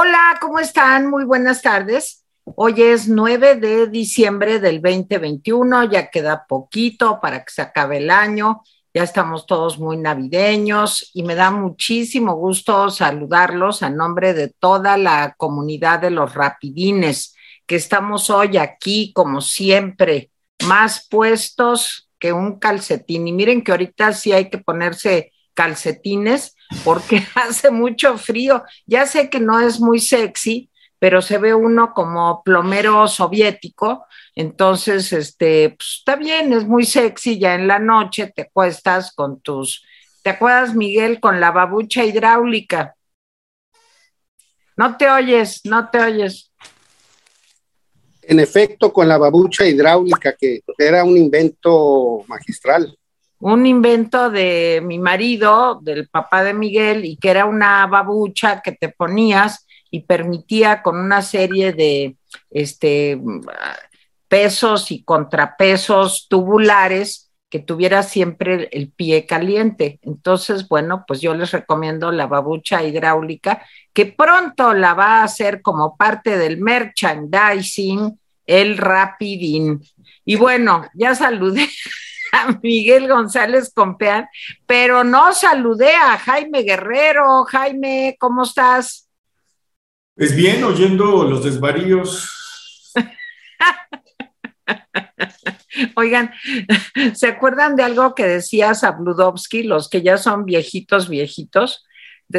Hola, ¿cómo están? Muy buenas tardes. Hoy es 9 de diciembre del 2021, ya queda poquito para que se acabe el año, ya estamos todos muy navideños y me da muchísimo gusto saludarlos a nombre de toda la comunidad de los rapidines, que estamos hoy aquí como siempre, más puestos que un calcetín. Y miren que ahorita sí hay que ponerse calcetines porque hace mucho frío. Ya sé que no es muy sexy, pero se ve uno como plomero soviético. Entonces, este, pues está bien, es muy sexy. Ya en la noche te acuestas con tus. ¿Te acuerdas, Miguel, con la babucha hidráulica? No te oyes, no te oyes. En efecto, con la babucha hidráulica, que era un invento magistral un invento de mi marido, del papá de Miguel, y que era una babucha que te ponías y permitía con una serie de este, pesos y contrapesos tubulares que tuviera siempre el pie caliente. Entonces, bueno, pues yo les recomiendo la babucha hidráulica, que pronto la va a hacer como parte del merchandising, el Rapidín. Y bueno, ya saludé a Miguel González Compeán, pero no saludé a Jaime Guerrero. Jaime, ¿cómo estás? Pues bien, oyendo los desvaríos. Oigan, ¿se acuerdan de algo que decía Sabludovsky, los que ya son viejitos, viejitos?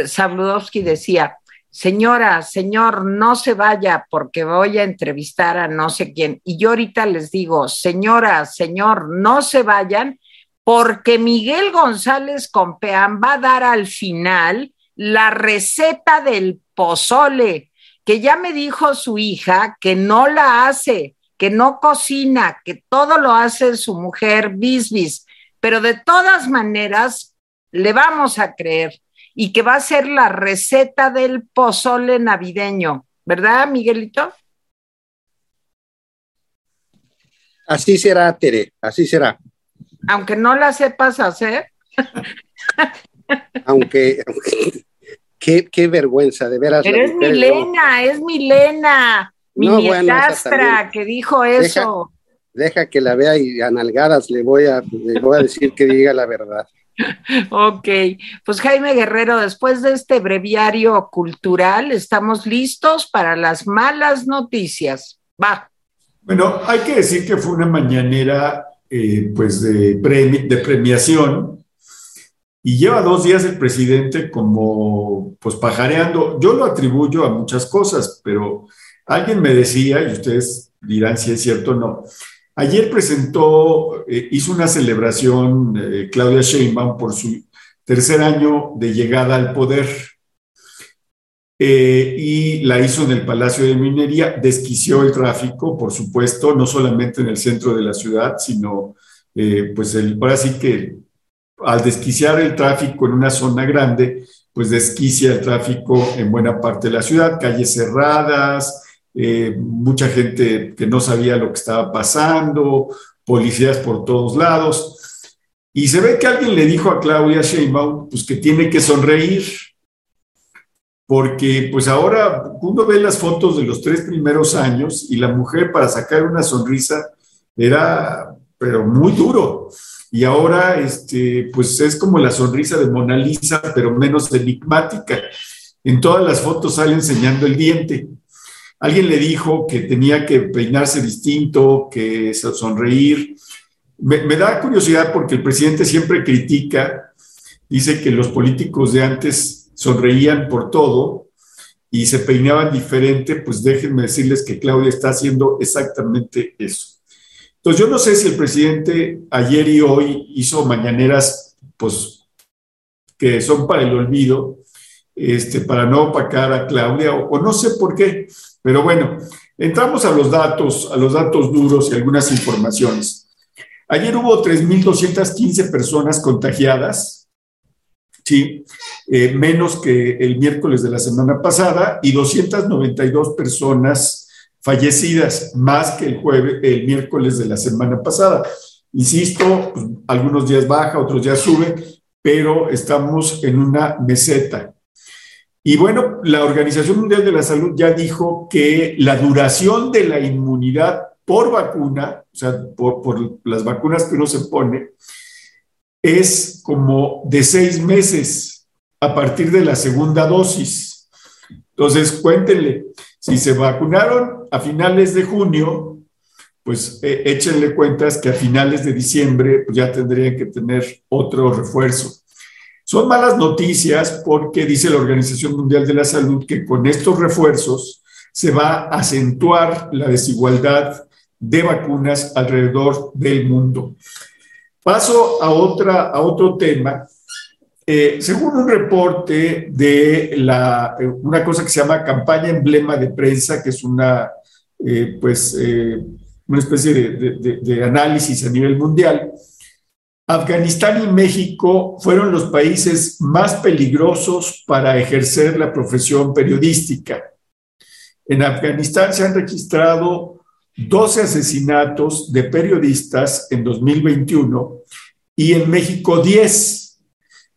Sabludovsky decía, señora, señor, no se vaya porque voy a entrevistar a no sé quién. Y yo ahorita les digo, señora, señor, no se vayan porque Miguel González Compeán va a dar al final la receta del pozole, que ya me dijo su hija que no la hace, que no cocina, que todo lo hace su mujer Bisbis, pero de todas maneras le vamos a creer y que va a ser la receta del pozole navideño, ¿verdad, Miguelito? Así será, Tere, así será. Aunque no la sepas hacer. aunque, qué, vergüenza, de veras. Pero es Milena, es Milena, mi no, que dijo eso. Deja, que la vea y a nalgadas le voy a, le voy a decir que diga la verdad. Ok, pues Jaime Guerrero, después de este breviario cultural, estamos listos para las malas noticias. Va. Bueno, hay que decir que fue una mañanera eh, pues de, de premiación y lleva dos días el presidente como pues pajareando. Yo lo atribuyo a muchas cosas, pero alguien me decía, y ustedes dirán si es cierto o no, Ayer presentó, eh, hizo una celebración eh, Claudia Sheinbaum por su tercer año de llegada al poder. Eh, y la hizo en el Palacio de Minería, desquició el tráfico, por supuesto, no solamente en el centro de la ciudad, sino pues el, ahora sí que al desquiciar el tráfico en una zona grande, pues desquicia el tráfico en buena parte de la ciudad, calles cerradas, eh, mucha gente que no sabía lo que estaba pasando, policías por todos lados. Y se ve que alguien le dijo a Claudia Sheinbaum pues, que tiene que sonreír, porque pues ahora uno ve las fotos de los tres primeros años y la mujer para sacar una sonrisa era, pero muy duro. Y ahora, este, pues es como la sonrisa de Mona Lisa, pero menos enigmática. En todas las fotos sale enseñando el diente. Alguien le dijo que tenía que peinarse distinto, que sonreír. Me, da curiosidad porque el presidente siempre critica, dice que los políticos de antes sonreían por todo y se peinaban diferente, pues déjenme decirles que Claudia está haciendo exactamente eso. Entonces yo no sé si el presidente ayer y hoy hizo mañaneras, pues que son para el olvido, este, para no opacar a Claudia, o no sé por qué, pero bueno, entramos a los datos, a los datos duros y algunas informaciones. Ayer hubo 3.215 personas contagiadas, ¿sí? Eh, menos que el miércoles de la semana pasada, y 292 personas fallecidas, más que el jueves, el miércoles de la semana pasada. Insisto, pues, algunos días baja, otros días sube, pero estamos en una meseta. Y bueno, la Organización Mundial de la Salud ya dijo que la duración de la inmunidad por vacuna, o sea, por, las vacunas que uno se pone, es como de seis meses a partir de la segunda dosis. Entonces, cuéntenle, si se vacunaron a finales de junio, pues eh, échenle cuentas que a finales de diciembre pues, ya tendrían que tener otro refuerzo. Son malas noticias porque dice la Organización Mundial de la Salud que con estos refuerzos se va a acentuar la desigualdad de vacunas alrededor del mundo. Paso a, otra, a otro tema. Eh, según un reporte de la, eh, una cosa que se llama campaña emblema de prensa, que es una, eh, pues, una especie de, de análisis a nivel mundial, Afganistán y México fueron los países más peligrosos para ejercer la profesión periodística. En Afganistán se han registrado 12 asesinatos de periodistas en 2021 y en México 10.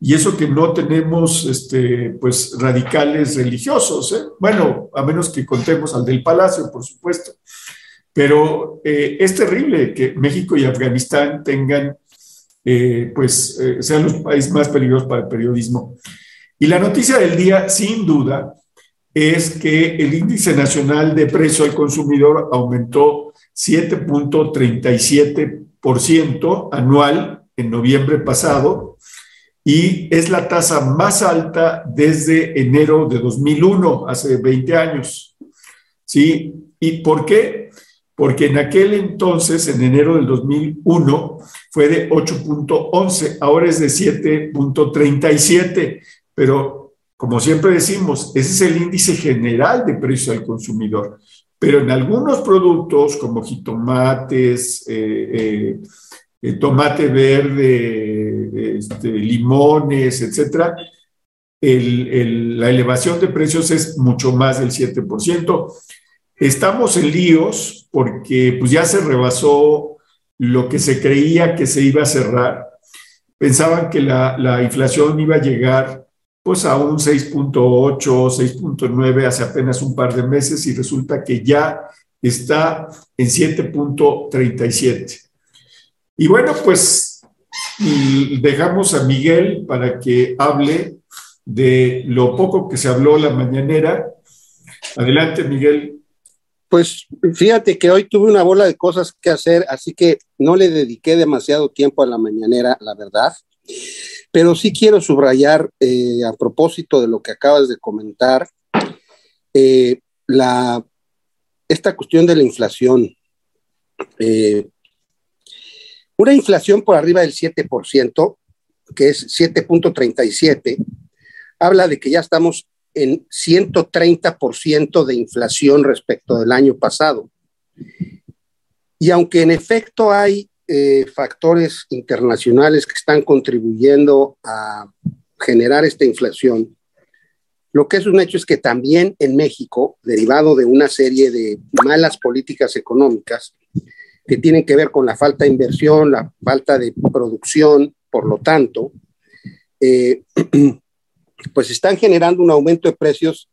Y eso que no tenemos este, pues, radicales religiosos, ¿eh? bueno, a menos que contemos al del Palacio, por supuesto. Pero eh, es terrible que México y Afganistán tengan eh, pues eh, sean los países más peligrosos para el periodismo. Y la noticia del día, sin duda, es que el índice nacional de precio al consumidor aumentó 7.37% anual en noviembre pasado y es la tasa más alta desde enero de 2001, hace 20 años. ¿Sí? ¿Y por qué? Porque en aquel entonces, en enero del 2001, fue de 8.11, ahora es de 7.37, pero como siempre decimos, ese es el índice general de precio al consumidor. Pero en algunos productos como jitomates, eh, eh, eh, tomate verde, este, limones, etcétera, la elevación de precios es mucho más del 7%. Estamos en líos porque pues, ya se rebasó lo que se creía que se iba a cerrar. Pensaban que la, inflación iba a llegar pues a un 6.8, 6.9 hace apenas un par de meses y resulta que ya está en 7.37. Y bueno, pues dejamos a Miguel para que hable de lo poco que se habló la mañanera. Adelante, Miguel. Pues fíjate que hoy tuve una bola de cosas que hacer, así que no le dediqué demasiado tiempo a la mañanera, la verdad. Pero sí quiero subrayar eh, a propósito de lo que acabas de comentar, eh, la, esta cuestión de la inflación. Eh, una inflación por arriba del 7%, que es 7.37, habla de que ya estamos en 130% de inflación respecto del año pasado. Y aunque en efecto hay eh, factores internacionales que están contribuyendo a generar esta inflación, lo que es un hecho es que también en México, derivado de una serie de malas políticas económicas que tienen que ver con la falta de inversión, la falta de producción, por lo tanto, eh, pues están generando un aumento de precios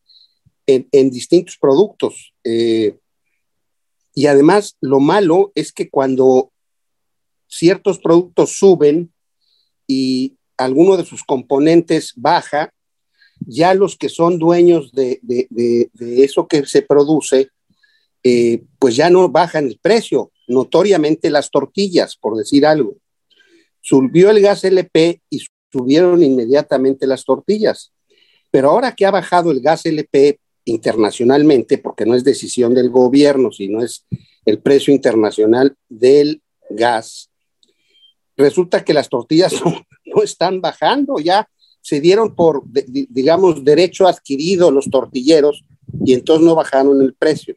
en, distintos productos. Eh, y además, lo malo es que cuando ciertos productos suben y alguno de sus componentes baja, ya los que son dueños de, eso que se produce, eh, pues ya no bajan el precio. Notoriamente las tortillas, por decir algo. Subió el gas LP y subieron inmediatamente las tortillas. Pero ahora que ha bajado el gas LP internacionalmente, porque no es decisión del gobierno, sino es el precio internacional del gas, resulta que las tortillas no, están bajando, ya se dieron por, digamos, derecho adquirido los tortilleros y entonces no bajaron el precio.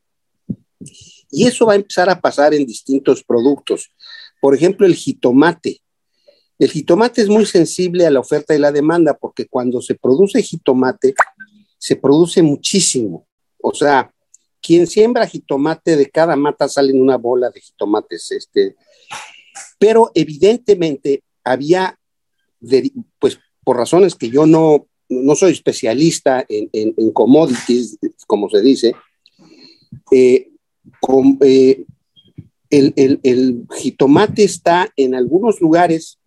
Y eso va a empezar a pasar en distintos productos. Por ejemplo, el jitomate. El jitomate es muy sensible a la oferta y la demanda porque cuando se produce jitomate, se produce muchísimo. O sea, quien siembra jitomate de cada mata salen una bola de jitomates. Este, pero evidentemente había, pues por razones que yo no, no soy especialista en, commodities, como se dice, eh, eh, el, el, jitomate está en algunos lugares,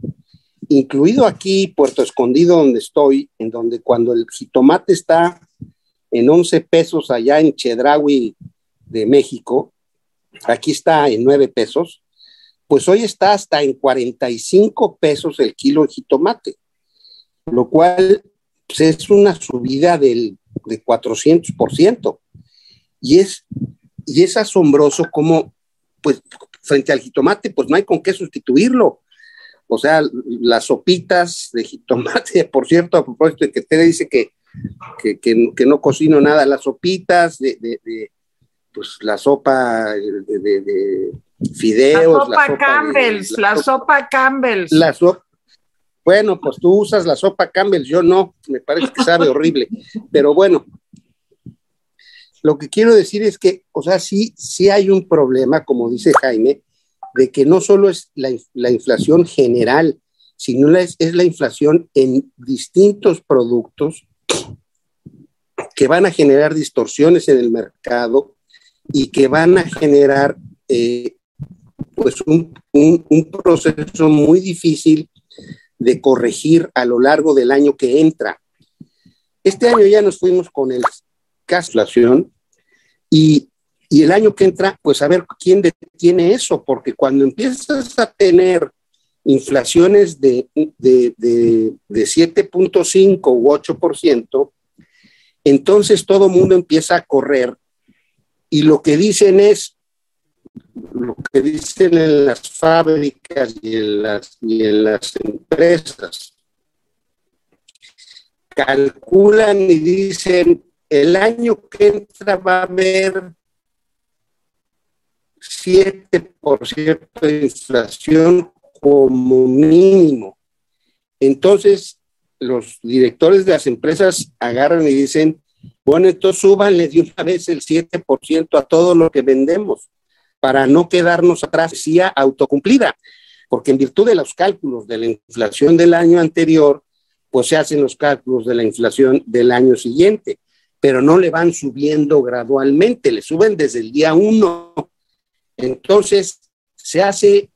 incluido aquí, Puerto Escondido, donde estoy, en donde cuando el jitomate está en 11 pesos allá en Chedraui de México, aquí está en 9 pesos, pues hoy está hasta en 45 pesos el kilo de jitomate, lo cual pues, es una subida del, de 400%. Y es, y es asombroso cómo, pues, frente al jitomate, pues no hay con qué sustituirlo. O sea, las sopitas de jitomate, por cierto, a propósito de que te dice que, que, no cocino nada, las sopitas de, de, pues la sopa de, fideos. La sopa Campbell's, la, sopa, Campbell's. La sopa, bueno, pues tú usas la sopa Campbell's, yo no, me parece que sabe horrible, pero bueno, lo que quiero decir es que, o sea, sí, sí hay un problema, como dice Jaime, de que no solo es la, inflación general, sino es, es la inflación en distintos productos que van a generar distorsiones en el mercado y que van a generar eh, pues un, proceso muy difícil de corregir a lo largo del año que entra. Este año ya nos fuimos con el caso inflación y, el año que entra, pues a ver quién detiene eso, porque cuando empiezas a tener inflaciones de, de, de, de 7.5 u 8%, entonces todo mundo empieza a correr y lo que dicen es, lo que dicen en las fábricas y en las, y en las empresas, calculan y dicen, el año que entra va a haber 7% de inflación como mínimo. Entonces, los directores de las empresas agarran y dicen, bueno, entonces súbanle de una vez el 7% a todo lo que vendemos para no quedarnos atrás, decía autocumplida, porque en virtud de los cálculos de la inflación del año anterior, pues se hacen los cálculos de la inflación del año siguiente pero no le van subiendo gradualmente, le suben desde el día uno. Entonces, se hace,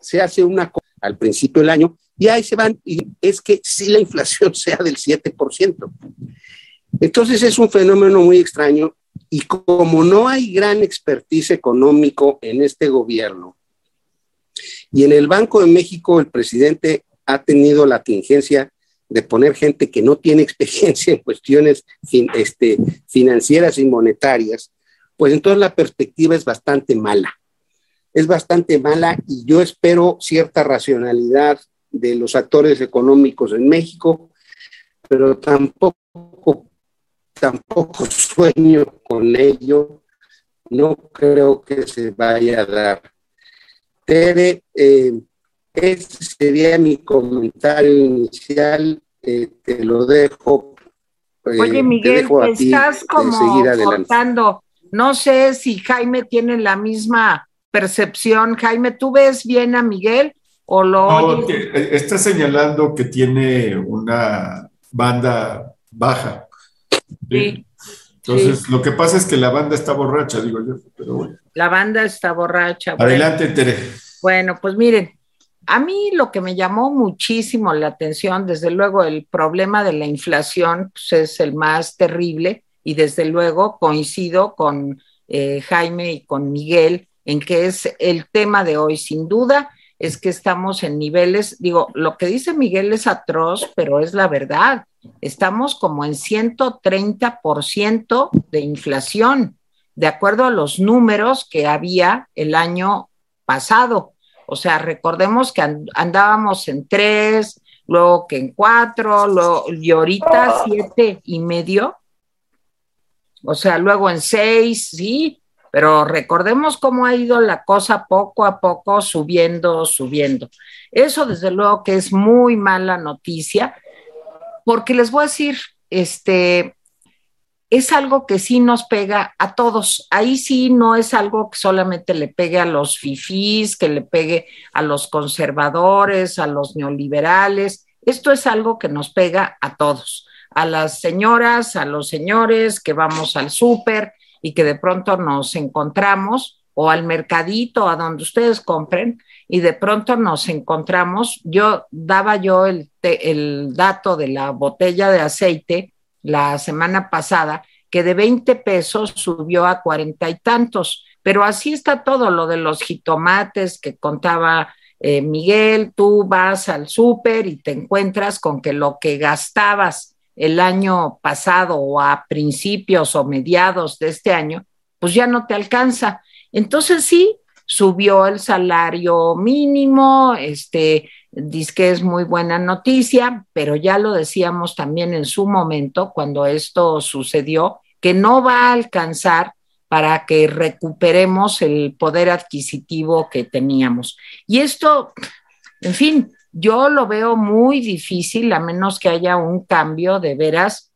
se hace una cosa al principio del año y ahí se van, y es que si la inflación sea del 7%. Entonces es un fenómeno muy extraño y como no hay gran expertise económico en este gobierno, y en el Banco de México el presidente ha tenido la tingencia de poner gente que no tiene experiencia en cuestiones este, financieras y monetarias, pues entonces la perspectiva es bastante mala. Es bastante mala y yo espero cierta racionalidad de los actores económicos en México, pero tampoco, tampoco sueño con ello. No creo que se vaya a dar. Tere, eh, ese sería mi comentario inicial. Eh, te lo dejo. Eh, Oye, Miguel, te estás como cortando. No sé si Jaime tiene la misma percepción. Jaime, ¿tú ves bien a Miguel o lo no, está señalando que tiene una banda baja. Sí. Entonces, lo que pasa es que la banda está borracha, digo yo, pero bueno. La banda está borracha. Adelante, Tere. Bueno, pues miren, a mí lo que me llamó muchísimo la atención, desde luego el problema de la inflación pues, es el más terrible y desde luego coincido con eh, Jaime y con Miguel en que es el tema de hoy, sin duda, es que estamos en niveles, digo, lo que dice Miguel es atroz, pero es la verdad. Estamos como en 130% de inflación, de acuerdo a los números que había el año pasado. O sea, recordemos que andábamos en tres, luego que en cuatro, luego, y ahorita siete y medio. O sea, luego en seis, sí, pero recordemos cómo ha ido la cosa poco a poco subiendo, subiendo. Eso desde luego que es muy mala noticia, porque les voy a decir, este, es algo que sí nos pega a todos. Ahí sí no es algo que solamente le pegue a los fifís, que le pegue a los conservadores, a los neoliberales. Esto es algo que nos pega a todos. a las señoras, a los señores que vamos al súper y que de pronto nos encontramos o al mercadito, a donde ustedes compren, y de pronto nos encontramos, yo daba yo el, el dato de la botella de aceite la semana pasada, que de 20 pesos subió a cuarenta y tantos, pero así está todo lo de los jitomates que contaba eh, Miguel, tú vas al súper y te encuentras con que lo que gastabas el año pasado o a principios o mediados de este año, pues ya no te alcanza. Entonces sí, subió el salario mínimo, este, dice que es muy buena noticia, pero ya lo decíamos también en su momento cuando esto sucedió, que no va a alcanzar para que recuperemos el poder adquisitivo que teníamos. Y esto, en fin, yo lo veo muy difícil a menos que haya un cambio de veras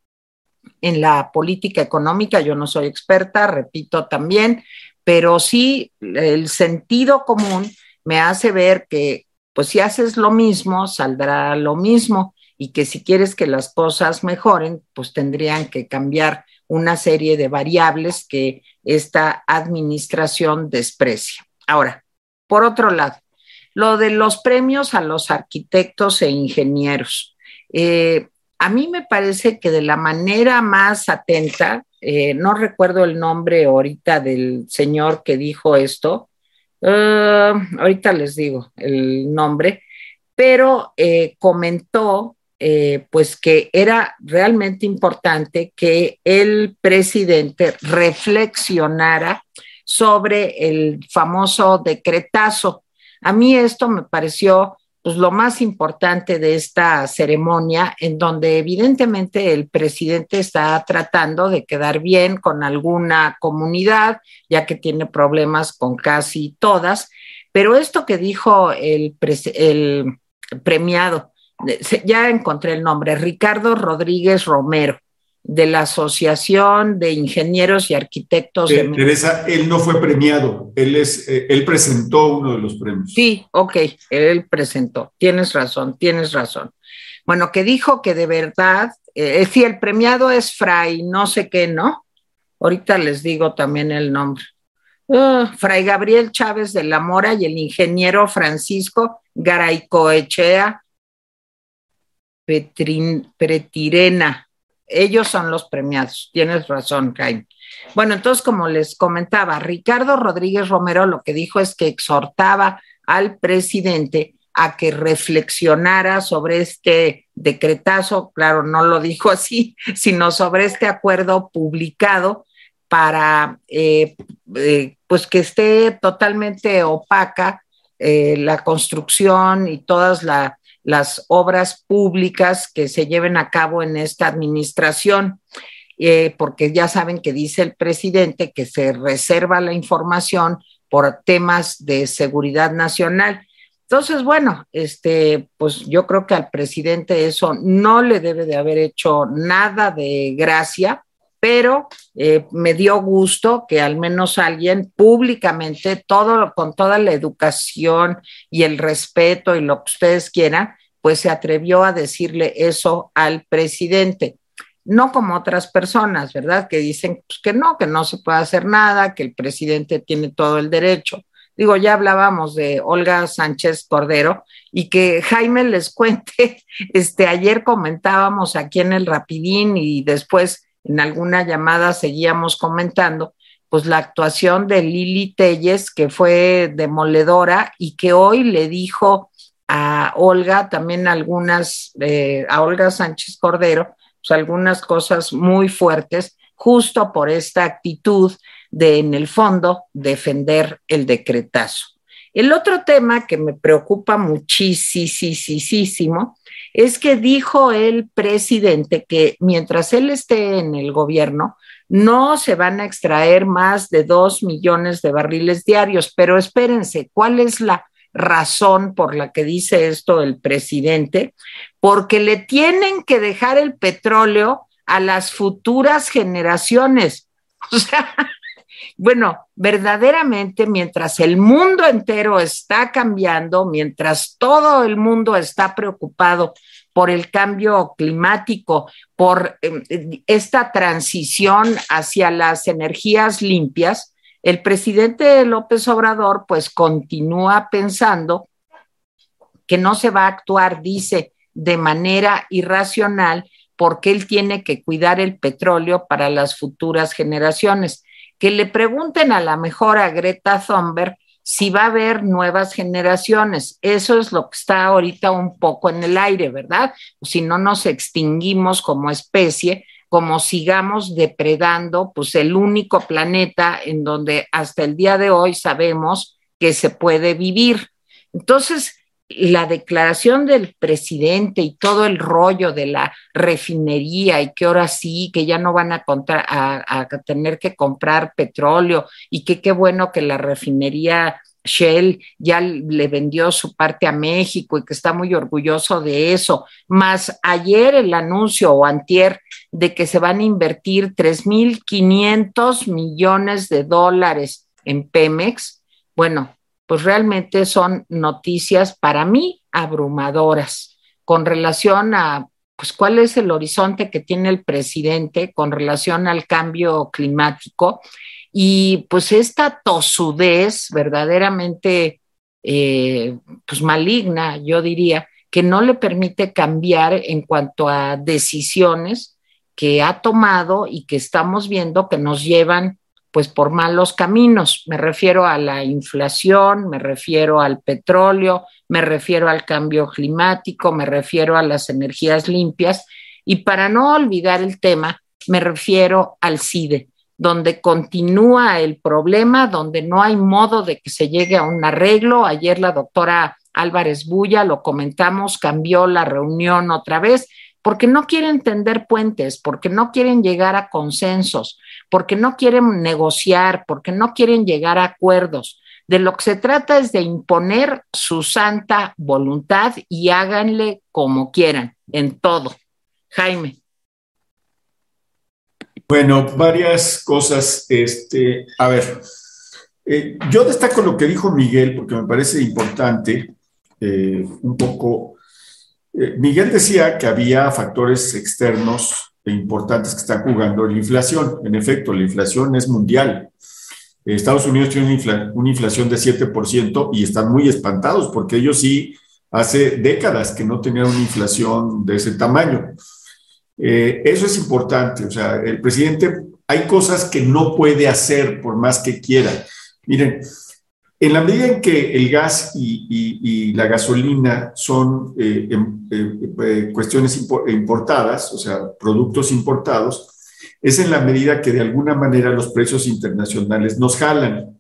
en la política económica. Yo no soy experta, repito también, pero sí el sentido común me hace ver que pues si haces lo mismo, saldrá lo mismo y que si quieres que las cosas mejoren, pues tendrían que cambiar una serie de variables que esta administración desprecia. Ahora, por otro lado, lo de los premios a los arquitectos e ingenieros. Eh, a mí me parece que de la manera más atenta, eh, no recuerdo el nombre ahorita del señor que dijo esto, uh, ahorita les digo el nombre, pero eh, comentó eh, pues que era realmente importante que el presidente reflexionara sobre el famoso decretazo. A mí esto me pareció pues lo más importante de esta ceremonia, en donde evidentemente el presidente está tratando de quedar bien con alguna comunidad, ya que tiene problemas con casi todas, pero esto que dijo el, el premiado ya encontré el nombre, Ricardo Rodríguez Romero, de la Asociación de Ingenieros y Arquitectos de Teresa, él no fue premiado, él, es, eh, él presentó uno de los premios. Sí, ok, él presentó, tienes razón, tienes razón. Bueno, que dijo que de verdad, eh, si el premiado es Fray, no sé qué, ¿no? Ahorita les digo también el nombre. Uh, Fray Gabriel Chávez de la Mora y el ingeniero Francisco Garaycoechea Pretirena. Ellos son los premiados. Tienes razón, Jaime. Bueno, entonces, como les comentaba, Ricardo Rodríguez Romero lo que dijo es que exhortaba al presidente a que reflexionara sobre este decretazo, claro, no lo dijo así, sino sobre este acuerdo publicado para eh, eh, pues que esté totalmente opaca eh, la construcción y todas la, las obras públicas que se lleven a cabo en esta administración, eh, porque ya saben que dice el presidente que se reserva la información por temas de seguridad nacional. Entonces, bueno, este, pues yo creo que al presidente eso no le debe de haber hecho nada de gracia, pero eh, me dio gusto que al menos alguien públicamente, todo con toda la educación y el respeto y lo que ustedes quieran, pues se atrevió a decirle eso al presidente. No como otras personas, ¿verdad? Que dicen pues, que no, que no se puede hacer nada, que el presidente tiene todo el derecho. Digo, ya hablábamos de Olga Sánchez Cordero y que Jaime les cuente, este, ayer comentábamos aquí en el Rapidín y después en alguna llamada seguíamos comentando, pues la actuación de Lili Telles, que fue demoledora y que hoy le dijo a Olga también algunas, eh, a Olga Sánchez Cordero, pues algunas cosas muy fuertes, justo por esta actitud de, en el fondo, defender el decretazo. El otro tema que me preocupa muchísimo es que dijo el presidente que mientras él esté en el gobierno, no se van a extraer más de dos millones de barriles diarios, pero espérense, ¿cuál es la razón por la que dice esto el presidente? Porque le tienen que dejar el petróleo a las futuras generaciones. O sea, bueno, verdaderamente mientras el mundo entero está cambiando, mientras todo el mundo está preocupado por el cambio climático, por em, esta transición hacia las energías limpias, el presidente López Obrador pues continúa pensando que no se va a actuar, dice, de manera irracional porque él tiene que cuidar el petróleo para las futuras generaciones. Que le pregunten a la mejor a Greta Thunberg si va a haber nuevas generaciones. Eso es lo que está ahorita un poco en el aire, ¿verdad? Si no nos extinguimos como especie, como sigamos depredando, pues el único planeta en donde hasta el día de hoy sabemos que se puede vivir. Entonces, la declaración del presidente y todo el rollo de la refinería y que ahora sí, que ya no van a, tener que comprar petróleo y que qué bueno que la refinería Shell ya le vendió su parte a México y que está muy orgulloso de eso. Más ayer el anuncio o antier de que se van a invertir 3.500 millones de dólares en Pemex. Bueno, pues realmente son noticias para mí abrumadoras con relación a pues cuál es el horizonte que tiene el presidente con relación al cambio climático. Y pues esta tosudez verdaderamente eh, pues maligna, yo diría, que no le permite cambiar en cuanto a decisiones que ha tomado y que estamos viendo que nos llevan pues por malos caminos. Me refiero a la inflación, me refiero al petróleo, me refiero al cambio climático, me refiero a las energías limpias y para no olvidar el tema, me refiero al CIDE, donde continúa el problema, donde no hay modo de que se llegue a un arreglo. Ayer la doctora Álvarez Bulla, lo comentamos, cambió la reunión otra vez porque no quieren tender puentes, porque no quieren llegar a consensos, porque no quieren negociar, porque no quieren llegar a acuerdos. De lo que se trata es de imponer su santa voluntad y háganle como quieran, en todo. Jaime. Bueno, varias cosas. Este, a ver, eh, yo destaco lo que dijo Miguel porque me parece importante eh, un poco eh, Miguel decía que había factores externos importantes que están jugando la inflación. En efecto, la inflación es mundial. Estados Unidos tiene una, inflación de 7% y están muy espantados porque ellos sí hace décadas que no tenían una inflación de ese tamaño. Eh, eso es importante. O sea, el presidente, hay cosas que no puede hacer por más que quiera. Miren, en la medida en que el gas y, la gasolina son eh, em, eh, eh, cuestiones importadas, o sea, productos importados, es en la medida que de alguna manera los precios internacionales nos jalan.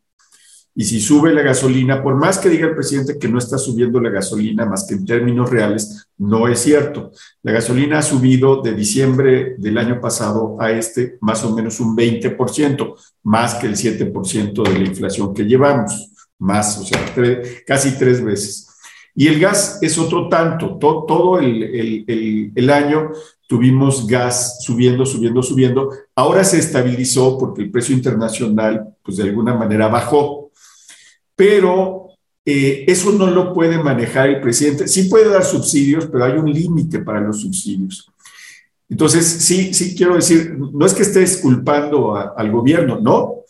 Y si sube la gasolina, por más que diga el presidente que no está subiendo la gasolina, más que en términos reales, no es cierto. La gasolina ha subido de diciembre del año pasado a este más o menos un 20%, más que el 7% de la inflación que llevamos más, o sea, casi tres veces. Y el gas es otro tanto, todo el, año tuvimos gas subiendo, subiendo, subiendo. Ahora se estabilizó porque el precio internacional, pues de alguna manera bajó. Pero eh, eso no lo puede manejar el presidente. Sí puede dar subsidios, pero hay un límite para los subsidios. Entonces, sí, sí quiero decir, no es que estés culpando al gobierno, no,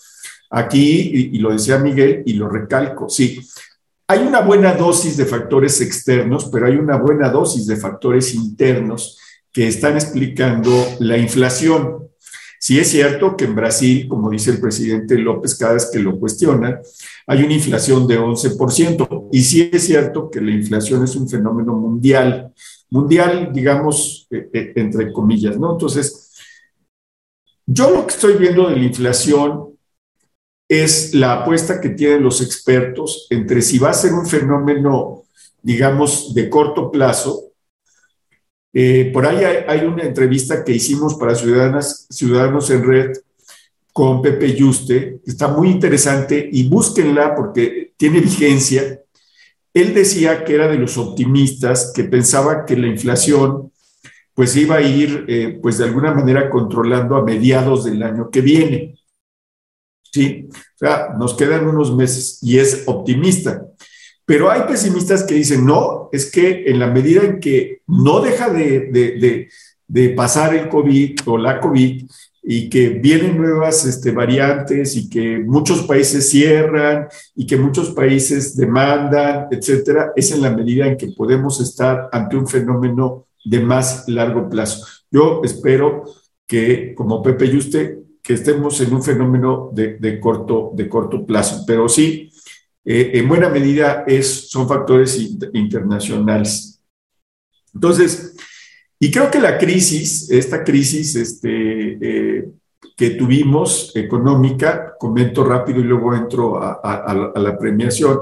Aquí, y, lo decía Miguel, y lo recalco, sí, hay una buena dosis de factores externos, pero hay una buena dosis de factores internos que están explicando la inflación. Sí es cierto que en Brasil, como dice el presidente López cada vez que lo cuestiona, hay una inflación de 11%. Y sí es cierto que la inflación es un fenómeno mundial, mundial, digamos, eh, eh, entre comillas, ¿no? Entonces, yo lo que estoy viendo de la inflación es la apuesta que tienen los expertos entre si va a ser un fenómeno, digamos, de corto plazo. Eh, por ahí hay, una entrevista que hicimos para Ciudadanas, Ciudadanos en Red con Pepe Yuste, que está muy interesante y búsquenla porque tiene vigencia. Él decía que era de los optimistas, que pensaba que la inflación pues iba a ir eh, pues de alguna manera controlando a mediados del año que viene. ¿Sí? O sea, nos quedan unos meses y es optimista. Pero hay pesimistas que dicen, no, es que en la medida en que no deja de, de pasar el COVID o la COVID, y que vienen nuevas este, variantes y que muchos países cierran y que muchos países demandan, etcétera, es en la medida en que podemos estar ante un fenómeno de más largo plazo. Yo espero que, como Pepe y usted, que estemos en un fenómeno de, corto, de corto plazo, pero sí, eh, en buena medida es, son factores internacionales. Entonces, y creo que la crisis, esta crisis este, eh, que tuvimos económica, comento rápido y luego entro a, la premiación,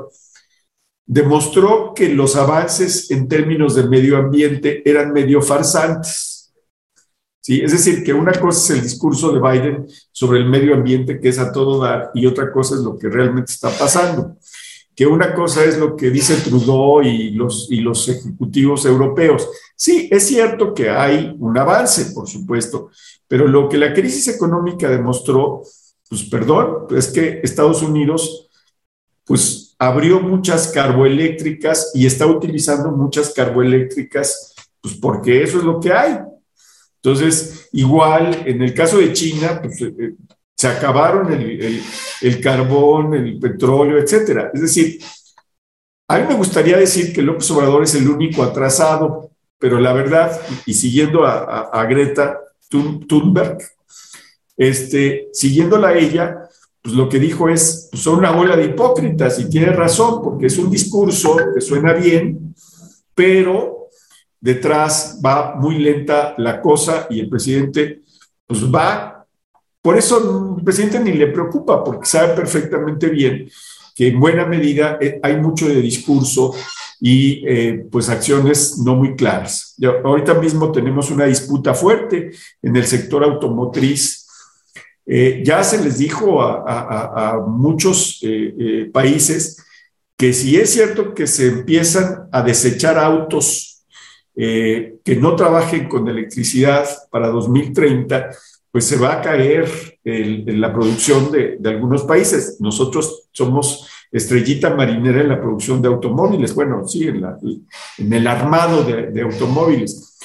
demostró que los avances en términos de medio ambiente eran medio farsantes. ¿Sí? Es decir, que una cosa es el discurso de Biden sobre el medio ambiente, que es a todo dar, y otra cosa es lo que realmente está pasando. Que una cosa es lo que dice Trudeau y los, y los ejecutivos europeos, Sí, es cierto que hay un avance, por supuesto, pero lo que la crisis económica demostró, pues perdón, es que Estados Unidos, pues abrió muchas carboeléctricas y está utilizando muchas carboeléctricas, pues porque eso es lo que hay. Entonces, igual en el caso de China, pues eh, eh, se acabaron el, carbón, el petróleo, etcétera. Es decir, a mí me gustaría decir que López Obrador es el único atrasado, pero la verdad, y siguiendo a, Greta Thunberg, este, siguiéndola a ella, pues lo que dijo es, pues son una bola de hipócritas y tiene razón, porque es un discurso que suena bien, pero detrás va muy lenta la cosa y el presidente pues va, por eso el presidente ni le preocupa, porque sabe perfectamente bien que en buena medida eh, hay mucho de discurso y eh, pues acciones no muy claras. ahorita mismo tenemos una disputa fuerte en el sector automotriz. Eh, ya se les dijo a, muchos países que si es cierto que se empiezan a desechar autos que no trabajen con electricidad para 2030, pues se va a caer en la producción de, de algunos países. Nosotros somos estrellita marinera en la producción de automóviles, bueno, sí, en, en el armado de, automóviles.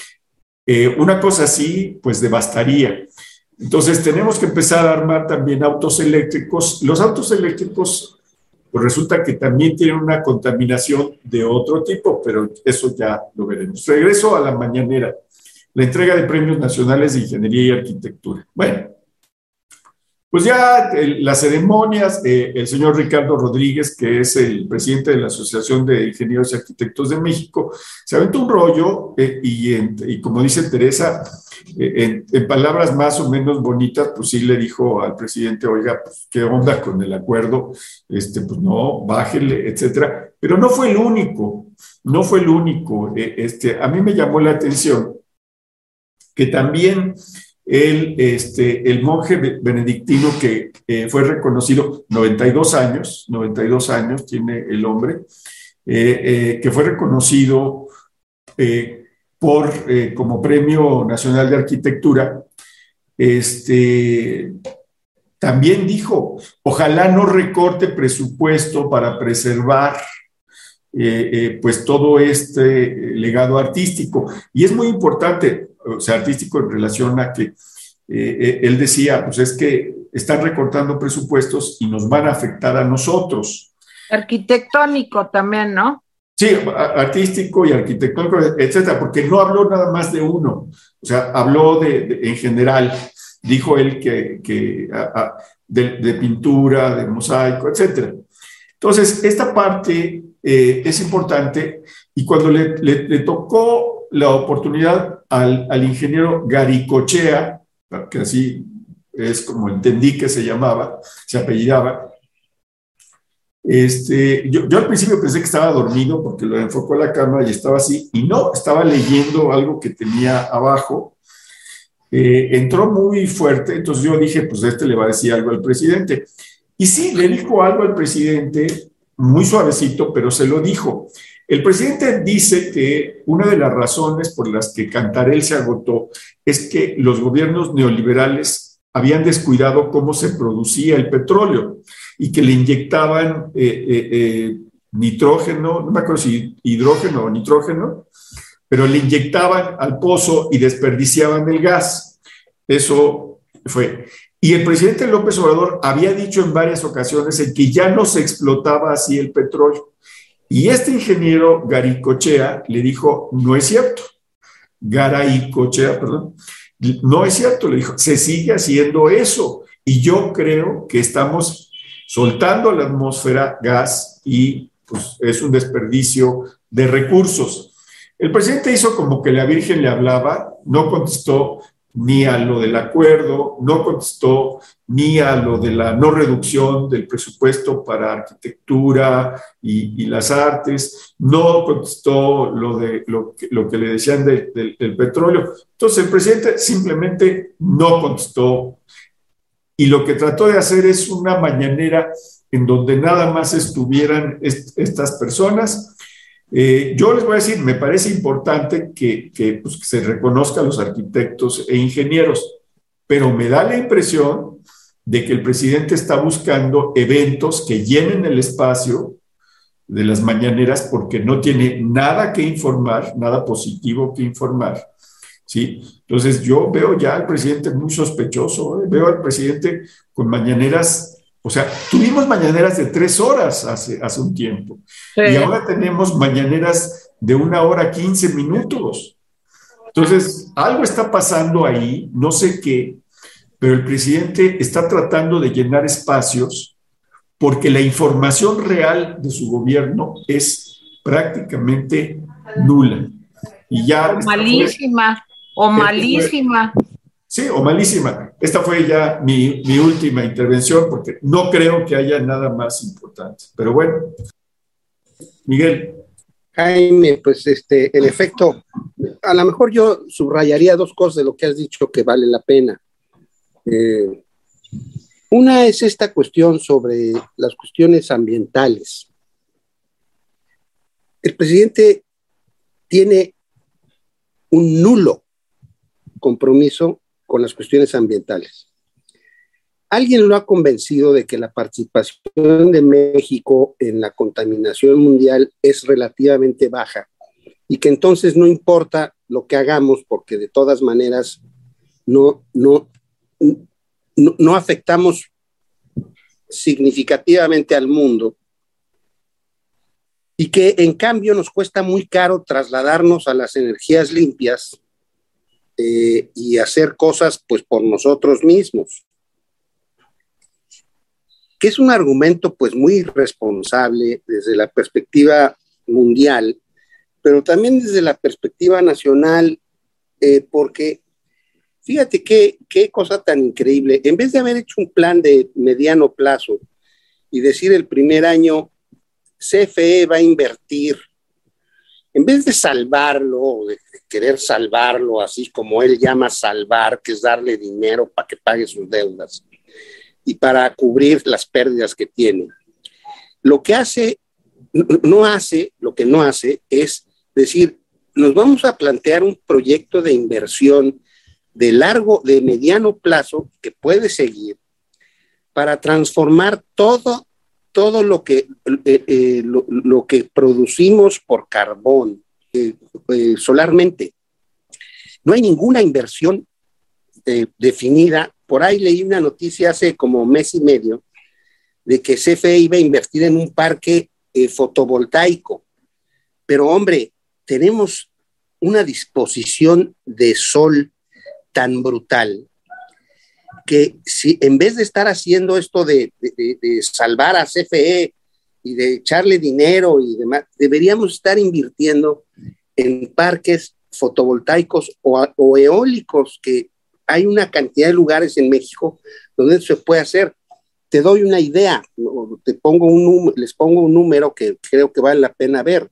Eh, una cosa así, pues devastaría. Entonces, tenemos que empezar a armar también autos eléctricos. Los autos eléctricos, pues resulta que también tienen una contaminación de otro tipo, pero eso ya lo veremos. Regreso a la mañanera, la entrega de premios nacionales de ingeniería y arquitectura. Bueno, pues ya las ceremonias, el señor Ricardo Rodríguez, que es el presidente de la Asociación de Ingenieros y Arquitectos de México, se aventó un rollo eh, y, como dice Teresa, eh, en, palabras más o menos bonitas, pues sí le dijo al presidente, oiga, pues, ¿qué onda con el acuerdo? Este, pues no, bájele, etcétera. Pero no fue el único, no fue el único. Eh, este, a mí me llamó la atención que también el, este, el monje benedictino que eh, fue reconocido, 92 años, 92 años tiene el hombre, eh, eh, que fue reconocido por, como Premio Nacional de Arquitectura, este, también dijo, ojalá no recorte presupuesto para preservar pues todo este legado artístico. Y es muy importante, o sea, artístico en relación a que eh, eh, él decía, pues es que están recortando presupuestos y nos van a afectar a nosotros. Arquitectónico también, ¿no? Sí, artístico y arquitectónico, etcétera, porque no habló nada más de uno, o sea, habló de, en general, dijo él que, que de, pintura, de mosaico, etcétera. Entonces, esta parte eh, es importante y cuando le, le tocó la oportunidad al, al ingeniero Garicochea, que así es como entendí que se llamaba, se apellidaba. Este, yo, yo, al principio pensé que estaba dormido porque lo enfocó la cámara y estaba así, y no, estaba leyendo algo que tenía abajo. Eh, entró muy fuerte, entonces yo dije, pues este le va a decir algo al presidente. Y sí, le dijo algo al presidente, muy suavecito, pero se lo dijo. El presidente dice que una de las razones por las que Cantarel se agotó es que los gobiernos neoliberales habían descuidado cómo se producía el petróleo y que le inyectaban eh, eh, eh, nitrógeno, no me acuerdo si hidrógeno o nitrógeno, pero le inyectaban al pozo y desperdiciaban el gas. Eso fue. Y el presidente López Obrador había dicho en varias ocasiones en que ya no se explotaba así el petróleo. Y este ingeniero Garicochea le dijo, no es cierto. Garaycochea, perdón. No es cierto, le dijo, se sigue haciendo eso. Y yo creo que estamos soltando a la atmósfera gas y pues, es un desperdicio de recursos. El presidente hizo como que la Virgen le hablaba, no contestó ni a lo del acuerdo, no contestó ni a lo de la no reducción del presupuesto para arquitectura y, las artes, no contestó lo, de, lo, que, lo que le decían del petróleo. Entonces el presidente simplemente no contestó. Y lo que trató de hacer es una mañanera en donde nada más estuvieran estas personas. Eh, yo les voy a decir, me parece importante que, pues, que, se reconozca a los arquitectos e ingenieros, pero me da la impresión de que el presidente está buscando eventos que llenen el espacio de las mañaneras porque no tiene nada que informar, nada positivo que informar. ¿sí? Entonces yo veo ya al presidente muy sospechoso, ¿eh? veo al presidente con mañaneras o sea, tuvimos mañaneras de tres horas hace, hace un tiempo y ahora tenemos mañaneras de una hora quince minutos. Entonces, algo está pasando ahí, no sé qué, pero el presidente está tratando de llenar espacios porque la información real de su gobierno es prácticamente nula. Y ya malísima, o malísima. Sí, o malísima. Esta fue ya mi, última intervención porque no creo que haya nada más importante. Pero bueno, Miguel. Jaime, pues este, en efecto, a lo mejor yo subrayaría dos cosas de lo que has dicho que vale la pena. Eh, una es esta cuestión sobre las cuestiones ambientales. El presidente tiene un nulo compromiso con las cuestiones ambientales. ¿Alguien lo ha convencido de que la participación de México en la contaminación mundial es relativamente baja y que entonces no importa lo que hagamos porque de todas maneras no, no, no, afectamos significativamente al mundo y que en cambio nos cuesta muy caro trasladarnos a las energías limpias eh, y hacer cosas pues por nosotros mismos. Que es un argumento pues muy irresponsable desde la perspectiva mundial, pero también desde la perspectiva nacional, eh, porque fíjate qué, qué cosa tan increíble. En vez de haber hecho un plan de mediano plazo y decir el primer año, CFE va a invertir en vez de salvarlo, de querer salvarlo, así como él llama salvar, que es darle dinero para que pague sus deudas y para cubrir las pérdidas que tiene, lo que hace, no hace, lo que no hace es decir, nos vamos a plantear un proyecto de inversión de largo, de mediano plazo que puede seguir para transformar todo todo lo que, eh, eh, lo, que producimos por carbón eh, solarmente. No hay ninguna inversión definida. Por ahí leí una noticia hace como mes y medio de que CFE iba a invertir en un parque fotovoltaico. Pero hombre, tenemos una disposición de sol tan brutal que si en vez de estar haciendo esto de, salvar a CFE y de echarle dinero y demás, deberíamos estar invirtiendo en parques fotovoltaicos o, eólicos, que hay una cantidad de lugares en México donde se puede hacer. Te doy una idea, te pongo un, les pongo un número que creo que vale la pena ver.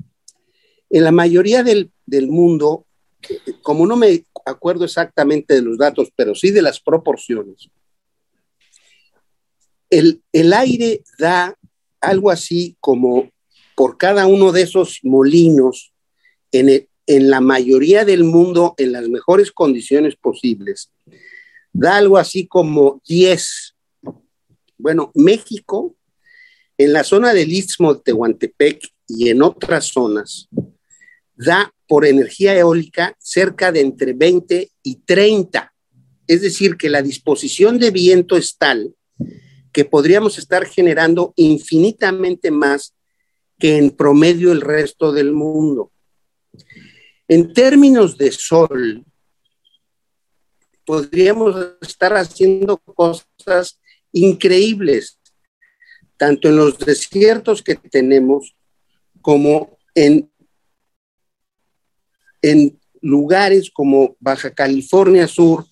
En la mayoría del, del mundo, como no me acuerdo exactamente de los datos, pero sí de las proporciones. El, el aire da algo así como por cada uno de esos molinos en, en la mayoría del mundo en las mejores condiciones posibles, da algo así como 10. Bueno, México, en la zona del Istmo de Tehuantepec y en otras zonas da por energía eólica cerca de entre 20 y 30. Es decir, que la disposición de viento es tal que podríamos estar generando infinitamente más que en promedio el resto del mundo. En términos de sol, podríamos estar haciendo cosas increíbles, tanto en los desiertos que tenemos como en, en lugares como Baja California Sur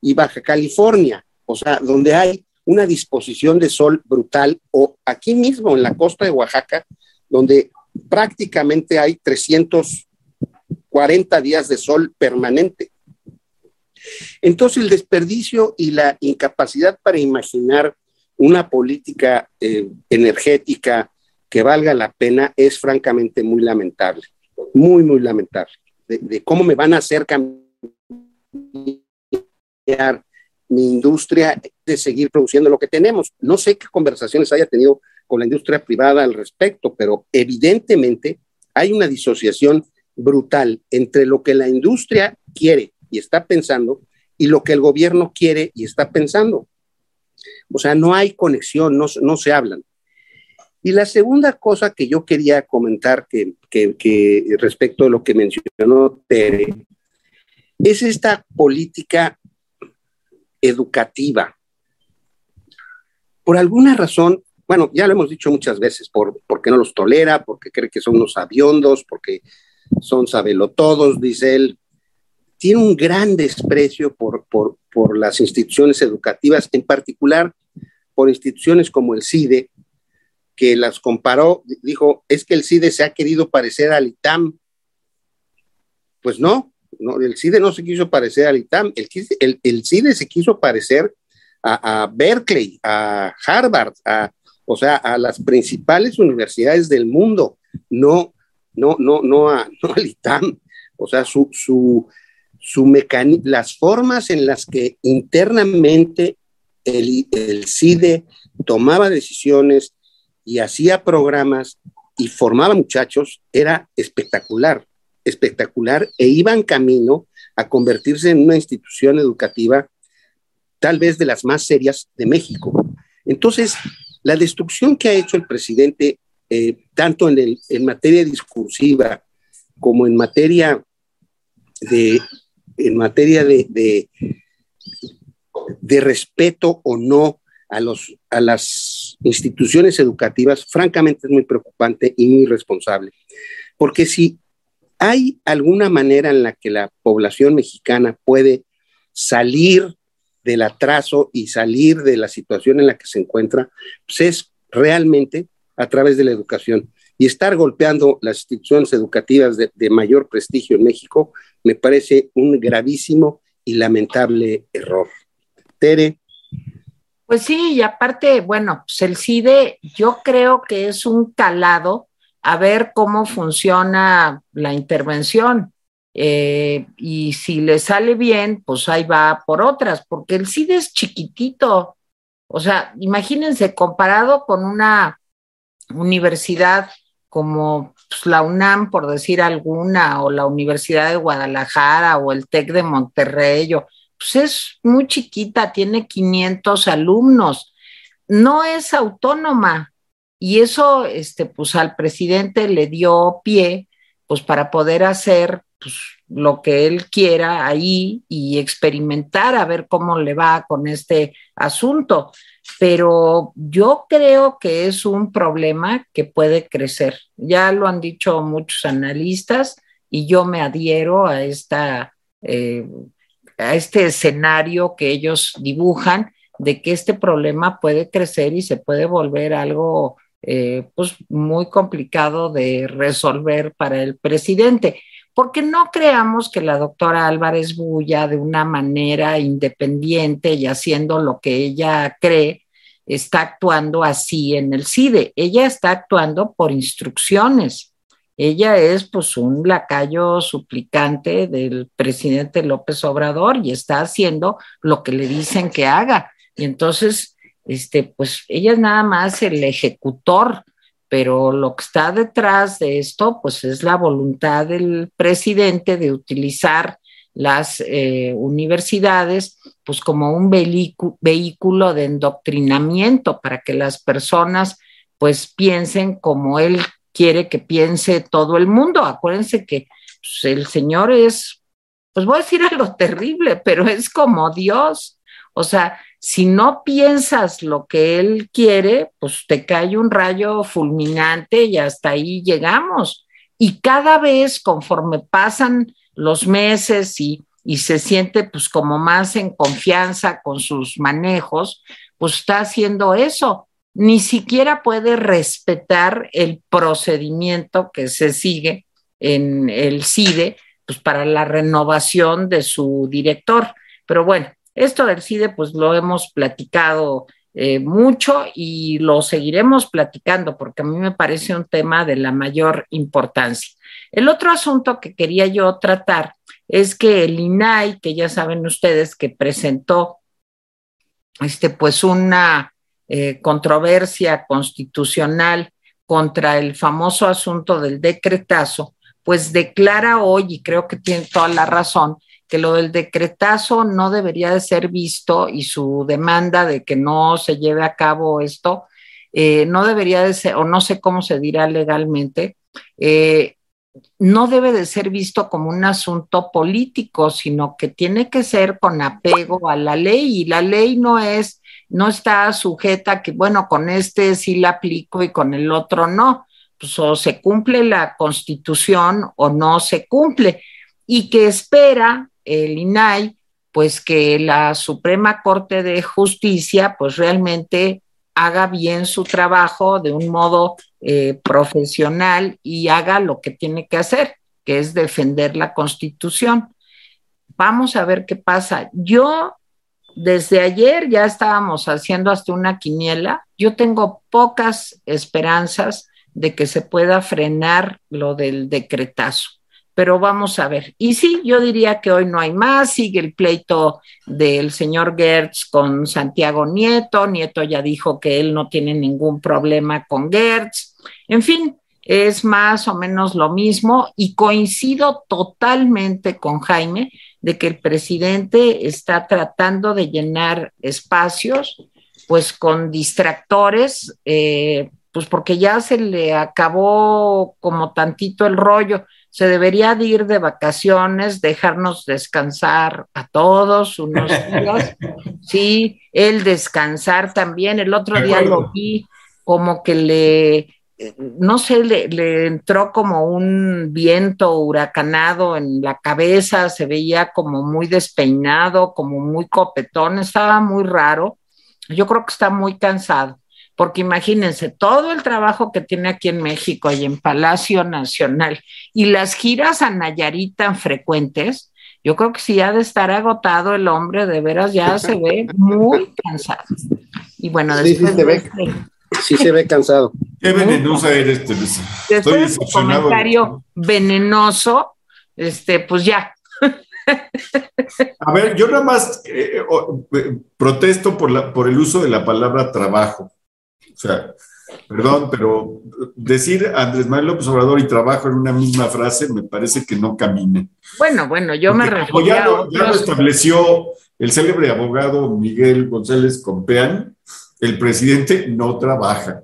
y Baja California, o sea, donde hay una disposición de sol brutal, o aquí mismo en la costa de Oaxaca, donde prácticamente hay 340 días de sol permanente. Entonces el desperdicio y la incapacidad para imaginar una política eh, energética que valga la pena es francamente muy lamentable, muy, muy lamentable, de, cómo me van a hacer cambiar mi industria de seguir produciendo lo que tenemos. No sé qué conversaciones haya tenido con la industria privada al respecto, pero evidentemente hay una disociación brutal entre lo que la industria quiere y está pensando y lo que el gobierno quiere y está pensando. O sea, no hay conexión, no, no se hablan. Y la segunda cosa que yo quería comentar que, respecto a lo que mencionó Tere, es esta política educativa. Por alguna razón, bueno, ya lo hemos dicho muchas veces, por, porque no los tolera, porque cree que son unos aviondos, porque son sabelotodos, dice él, tiene un gran desprecio por, por, por las instituciones educativas, en particular por instituciones como el CIDE, que las comparó, dijo, es que el CIDE se ha querido parecer al ITAM. Pues no, no el CIDE no se quiso parecer al ITAM, el, el, CIDE se quiso parecer a, a, Berkeley, a Harvard, a, o sea, a las principales universidades del mundo, no, no, no, no, a, no al ITAM. O sea, su, su, su las formas en las que internamente el, el CIDE tomaba decisiones y hacía programas y formaba muchachos, era espectacular, espectacular, e iban camino a convertirse en una institución educativa tal vez de las más serias de México. Entonces, la destrucción que ha hecho el presidente, eh, tanto en, el, en materia discursiva como en materia de, en materia de, de, respeto o no a, los, a las instituciones educativas, francamente es muy preocupante y muy responsable. Porque si hay alguna manera en la que la población mexicana puede salir del atraso y salir de la situación en la que se encuentra, pues es realmente a través de la educación. Y estar golpeando las instituciones educativas de, de mayor prestigio en México me parece un gravísimo y lamentable error. Tere. Pues sí, y aparte, bueno, pues el CIDE yo creo que es un calado a ver cómo funciona la intervención. Eh, y si le sale bien, pues ahí va por otras, porque el CIDE es chiquitito. O sea, imagínense, comparado con una universidad como pues, la UNAM, por decir alguna, o la Universidad de Guadalajara, o el TEC de Monterrey, pues es muy chiquita, tiene 500 alumnos, no es autónoma. Y eso, este, pues al presidente le dio pie, pues para poder hacer pues, lo que él quiera ahí y experimentar a ver cómo le va con este asunto pero yo creo que es un problema que puede crecer. Ya lo han dicho muchos analistas y yo me adhiero a, esta, eh, a este escenario que ellos dibujan de que este problema puede crecer y se puede volver algo eh, pues muy complicado de resolver para el presidente porque no creamos que la doctora Álvarez Bulla de una manera independiente y haciendo lo que ella cree, está actuando así en el CIDE. Ella está actuando por instrucciones. Ella es pues un lacayo suplicante del presidente López Obrador y está haciendo lo que le dicen que haga. Y entonces, este, pues ella es nada más el ejecutor pero lo que está detrás de esto, pues es la voluntad del presidente de utilizar las eh, universidades pues como un vehículo de endoctrinamiento para que las personas pues piensen como él quiere que piense todo el mundo. Acuérdense que pues, el Señor es, pues voy a decir algo terrible, pero es como Dios. O sea, si no piensas lo que Él quiere, pues te cae un rayo fulminante y hasta ahí llegamos. Y cada vez conforme pasan los meses y, y se siente pues como más en confianza con sus manejos, pues está haciendo eso ni siquiera puede respetar el procedimiento que se sigue en el CIDE pues, para la renovación de su director. Pero bueno, esto del CIDE pues lo hemos platicado eh, mucho y lo seguiremos platicando porque a mí me parece un tema de la mayor importancia. El otro asunto que quería yo tratar es que el INAI, que ya saben ustedes que presentó este, pues una eh, controversia constitucional contra el famoso asunto del decretazo, pues declara hoy, y creo que tiene toda la razón, que lo del decretazo no debería de ser visto y su demanda de que no se lleve a cabo esto, eh, no debería de ser, o no sé cómo se dirá legalmente, eh, no debe de ser visto como un asunto político, sino que tiene que ser con apego a la ley y la ley no es no está sujeta a que, bueno, con este sí la aplico y con el otro no. Pues o se cumple la constitución o no se cumple. Y que espera el INAI, pues que la Suprema Corte de Justicia, pues realmente haga bien su trabajo de un modo eh, profesional y haga lo que tiene que hacer, que es defender la constitución. Vamos a ver qué pasa. Yo desde ayer ya estábamos haciendo hasta una quiniela. Yo tengo pocas esperanzas de que se pueda frenar lo del decretazo, pero vamos a ver. Y sí, yo diría que hoy no hay más, sigue el pleito del señor Gertz con Santiago Nieto, Nieto ya dijo que él no tiene ningún problema con Gertz, en fin, es más o menos lo mismo y coincido totalmente con Jaime de que el presidente está tratando de llenar espacios, pues con distractores, eh, pues porque ya se le acabó como tantito el rollo. Se debería de ir de vacaciones, dejarnos descansar a todos unos días. Sí, él descansar también. El otro día lo vi como que le no sé, le, entró como un viento huracanado en la cabeza, se veía como muy despeinado, como muy copetón, estaba muy raro. Yo creo que está muy cansado, porque imagínense todo el trabajo que tiene aquí en México y en Palacio Nacional y las giras a Nayarit tan frecuentes, yo creo que si ha de estar agotado el hombre, de veras ya se ve muy cansado. Y bueno, después sí se ve cansado. Qué venenosa eres, Teresa. Después de su comentario venenoso, este, pues ya. A ver, yo nada más eh, eh, protesto por, la, por el uso de la palabra trabajo. O sea, perdón, pero decir Andrés Manuel López Obrador y trabajo en una misma frase me parece que no camine. Bueno, bueno, yo me refiero. Ya, ya lo estableció el célebre abogado Miguel González Compeán, el presidente no trabaja.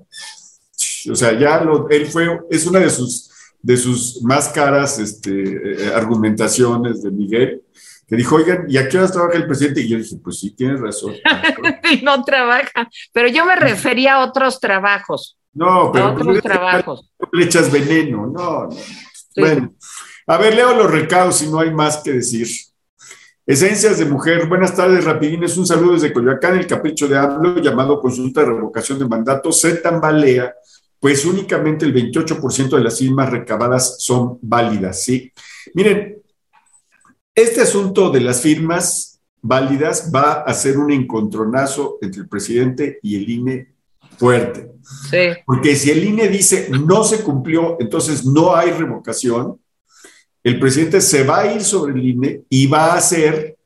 O sea, ya lo, él fue, es una de sus, de sus más caras este, eh, argumentaciones de Miguel, que dijo, oigan, ¿y a qué horas trabaja el presidente? Y yo dije, pues sí, tienes razón. no trabaja, pero yo me refería a otros trabajos. No, pero otros pues, trabajos. le echas veneno, no, no. Bueno, a ver, leo los recados si no hay más que decir. Esencias de Mujer, buenas tardes, rapidines. Un saludo desde Coyoacán. El capricho de AMLO, llamado consulta de revocación de mandato, se tambalea, pues únicamente el 28% de las firmas recabadas son válidas. ¿sí? Miren, este asunto de las firmas válidas va a ser un encontronazo entre el presidente y el INE fuerte. Sí. Porque si el INE dice no se cumplió, entonces no hay revocación el presidente se va a ir sobre el INE y va a hacer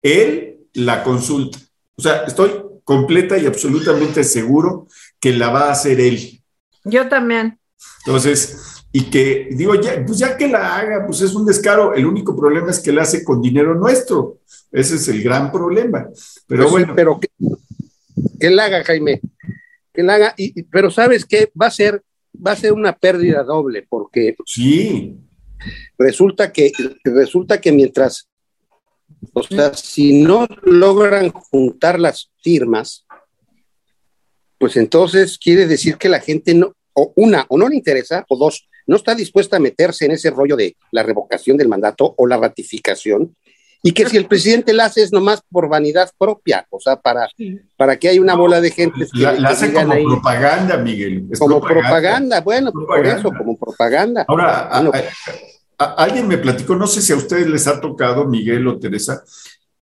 él la consulta. O sea, estoy completa y absolutamente seguro que la va a hacer él. Yo también. Entonces, y que digo, ya, pues ya que la haga, pues es un descaro. El único problema es que la hace con dinero nuestro. Ese es el gran problema. Pero Pues, bueno. Pero que, que la haga, Jaime. Que la haga. Y, pero sabes qué, va a ser, va a ser una pérdida doble, porque Sí, resulta que, resulta que mientras, o sea, si no logran juntar las firmas, pues entonces quiere decir que la gente no, o una, o no le interesa, o dos, no está dispuesta a meterse en ese rollo de la revocación del mandato o la ratificación, y que si el presidente la hace es nomás por vanidad propia, o sea, para, para que haya una bola de gente que, la, la que hace como ahí, propaganda, Miguel. es como propaganda, bueno, por eso, como propaganda. Ahora, a- Bueno. a- a- alguien me platicó, no sé si a ustedes les ha tocado, Miguel o Teresa,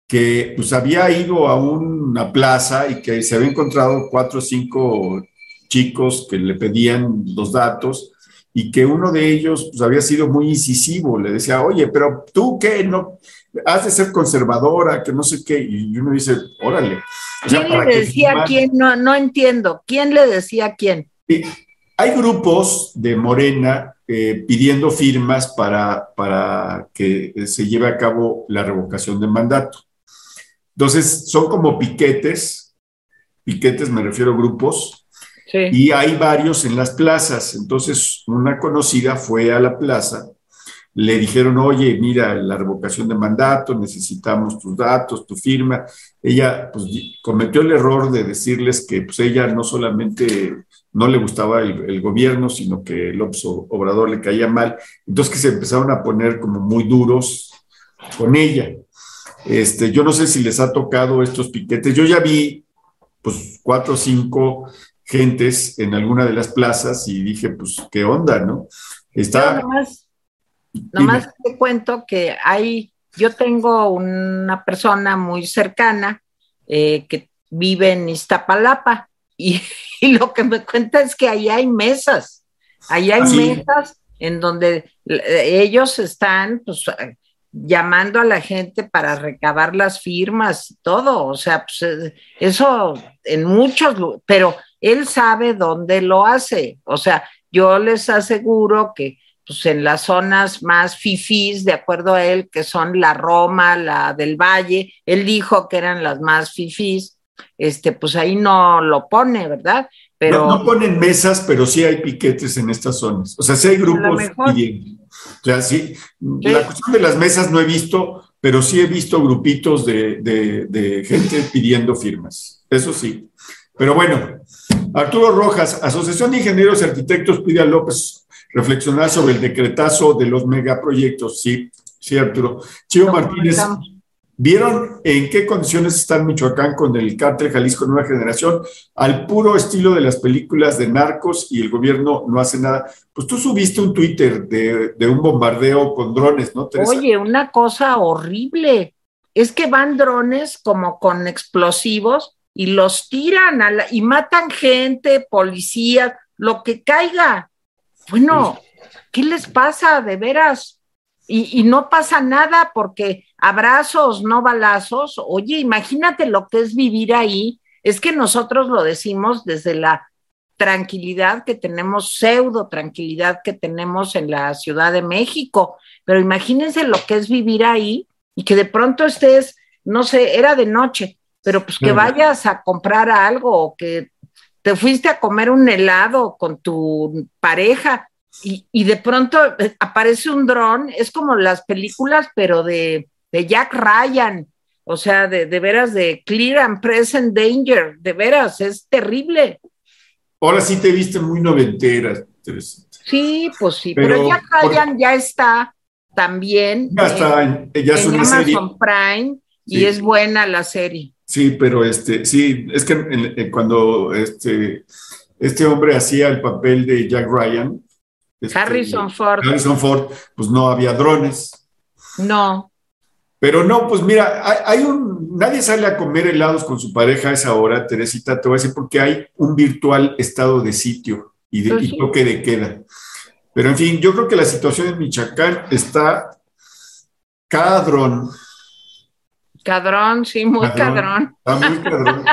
que pues había ido a una plaza y que se había encontrado cuatro o cinco chicos que le pedían los datos y que uno de ellos pues, había sido muy incisivo, le decía, oye, pero tú qué, no, has de ser conservadora, que no sé qué, y uno dice, órale. O sea, ¿Quién ¿para le decía a quién? No, no entiendo. ¿Quién le decía a quién? Sí, Hay grupos de Morena eh, pidiendo firmas para, para que se lleve a cabo la revocación de mandato. Entonces, son como piquetes, piquetes me refiero a grupos, Y hay varios en las plazas. Entonces, una conocida fue a la plaza, le dijeron, oye, mira, la revocación de mandato, necesitamos tus datos, tu firma. Ella pues, cometió el error de decirles que pues, ella no solamente no le gustaba el, el gobierno, sino que López Obrador le caía mal. Entonces que se empezaron a poner como muy duros con ella. Este, yo no sé si les ha tocado estos piquetes. Yo ya vi pues cuatro o cinco gentes en alguna de las plazas y dije, pues, ¿qué onda, no? Yo Está... nomás, nomás te cuento que hay, yo tengo una persona muy cercana eh, que vive en Iztapalapa y, y lo que me cuenta es que ahí hay mesas, ahí hay Ah, sí. mesas en donde eh, ellos están pues, llamando a la gente para recabar las firmas y todo, o sea, pues, eh, eso en muchos, pero él sabe dónde lo hace, o sea, yo les aseguro que pues en las zonas más fifís, de acuerdo a él, que son la Roma, la del Valle, él dijo que eran las más fifís, este, pues ahí no lo pone, ¿verdad? Pero No, no ponen mesas, pero sí hay piquetes en estas zonas. O sea, sí hay grupos pidiendo. O sea, sí, la cuestión de las mesas no he visto, pero sí he visto grupitos de, de- de gente pidiendo firmas. Eso sí. Pero bueno, Arturo Rojas, Asociación de Ingenieros y Arquitectos pide a López reflexionar sobre el decretazo de los megaproyectos. Sí, sí, Arturo. Chío Martínez. ¿Vieron en qué condiciones está Michoacán con el cártel Jalisco Nueva Generación? Al puro estilo de las películas de narcos y el gobierno no hace nada. Pues tú subiste un Twitter de, de un bombardeo con drones, ¿no, Teresa? Oye, una cosa horrible. Es que van drones como con explosivos y los tiran a la- y matan gente, policías, lo que caiga. Bueno, ¿qué les pasa de veras? Y, y no pasa nada porque abrazos, no balazos. Oye, imagínate lo que es vivir ahí. Es que nosotros lo decimos desde la tranquilidad que tenemos, pseudo tranquilidad que tenemos en la Ciudad de México, pero imagínense lo que es vivir ahí y que de pronto estés, no sé, era de noche, pero pues que vayas a comprar algo o que te fuiste a comer un helado con tu pareja y, y de pronto eh, aparece un dron, es como las películas, pero de, de Jack Ryan, o sea, de, de veras de Clear and Present Danger, de veras, es terrible. Ahora sí te viste muy noventera, Teresa. Sí, pues sí, Pero, pero, Jack por- Ryan ya está también Ya en- está, ya es en una Amazon serie. Prime y Sí. es buena la serie. Sí, pero este, sí, es que en- en- cuando este, este hombre hacía el papel de Jack Ryan, este, Harrison Ford, Harrison Ford, pues no había drones. no, Pero no, pues mira, hay, hay un, nadie sale a comer helados con su pareja a esa hora, Teresita, te voy a decir, porque hay un virtual estado de sitio y, de, Pues y toque de queda. Pero en fin, yo creo que la situación en Michoacán está cadrón. Cadrón, sí, muy cadrón. Está muy cadrón.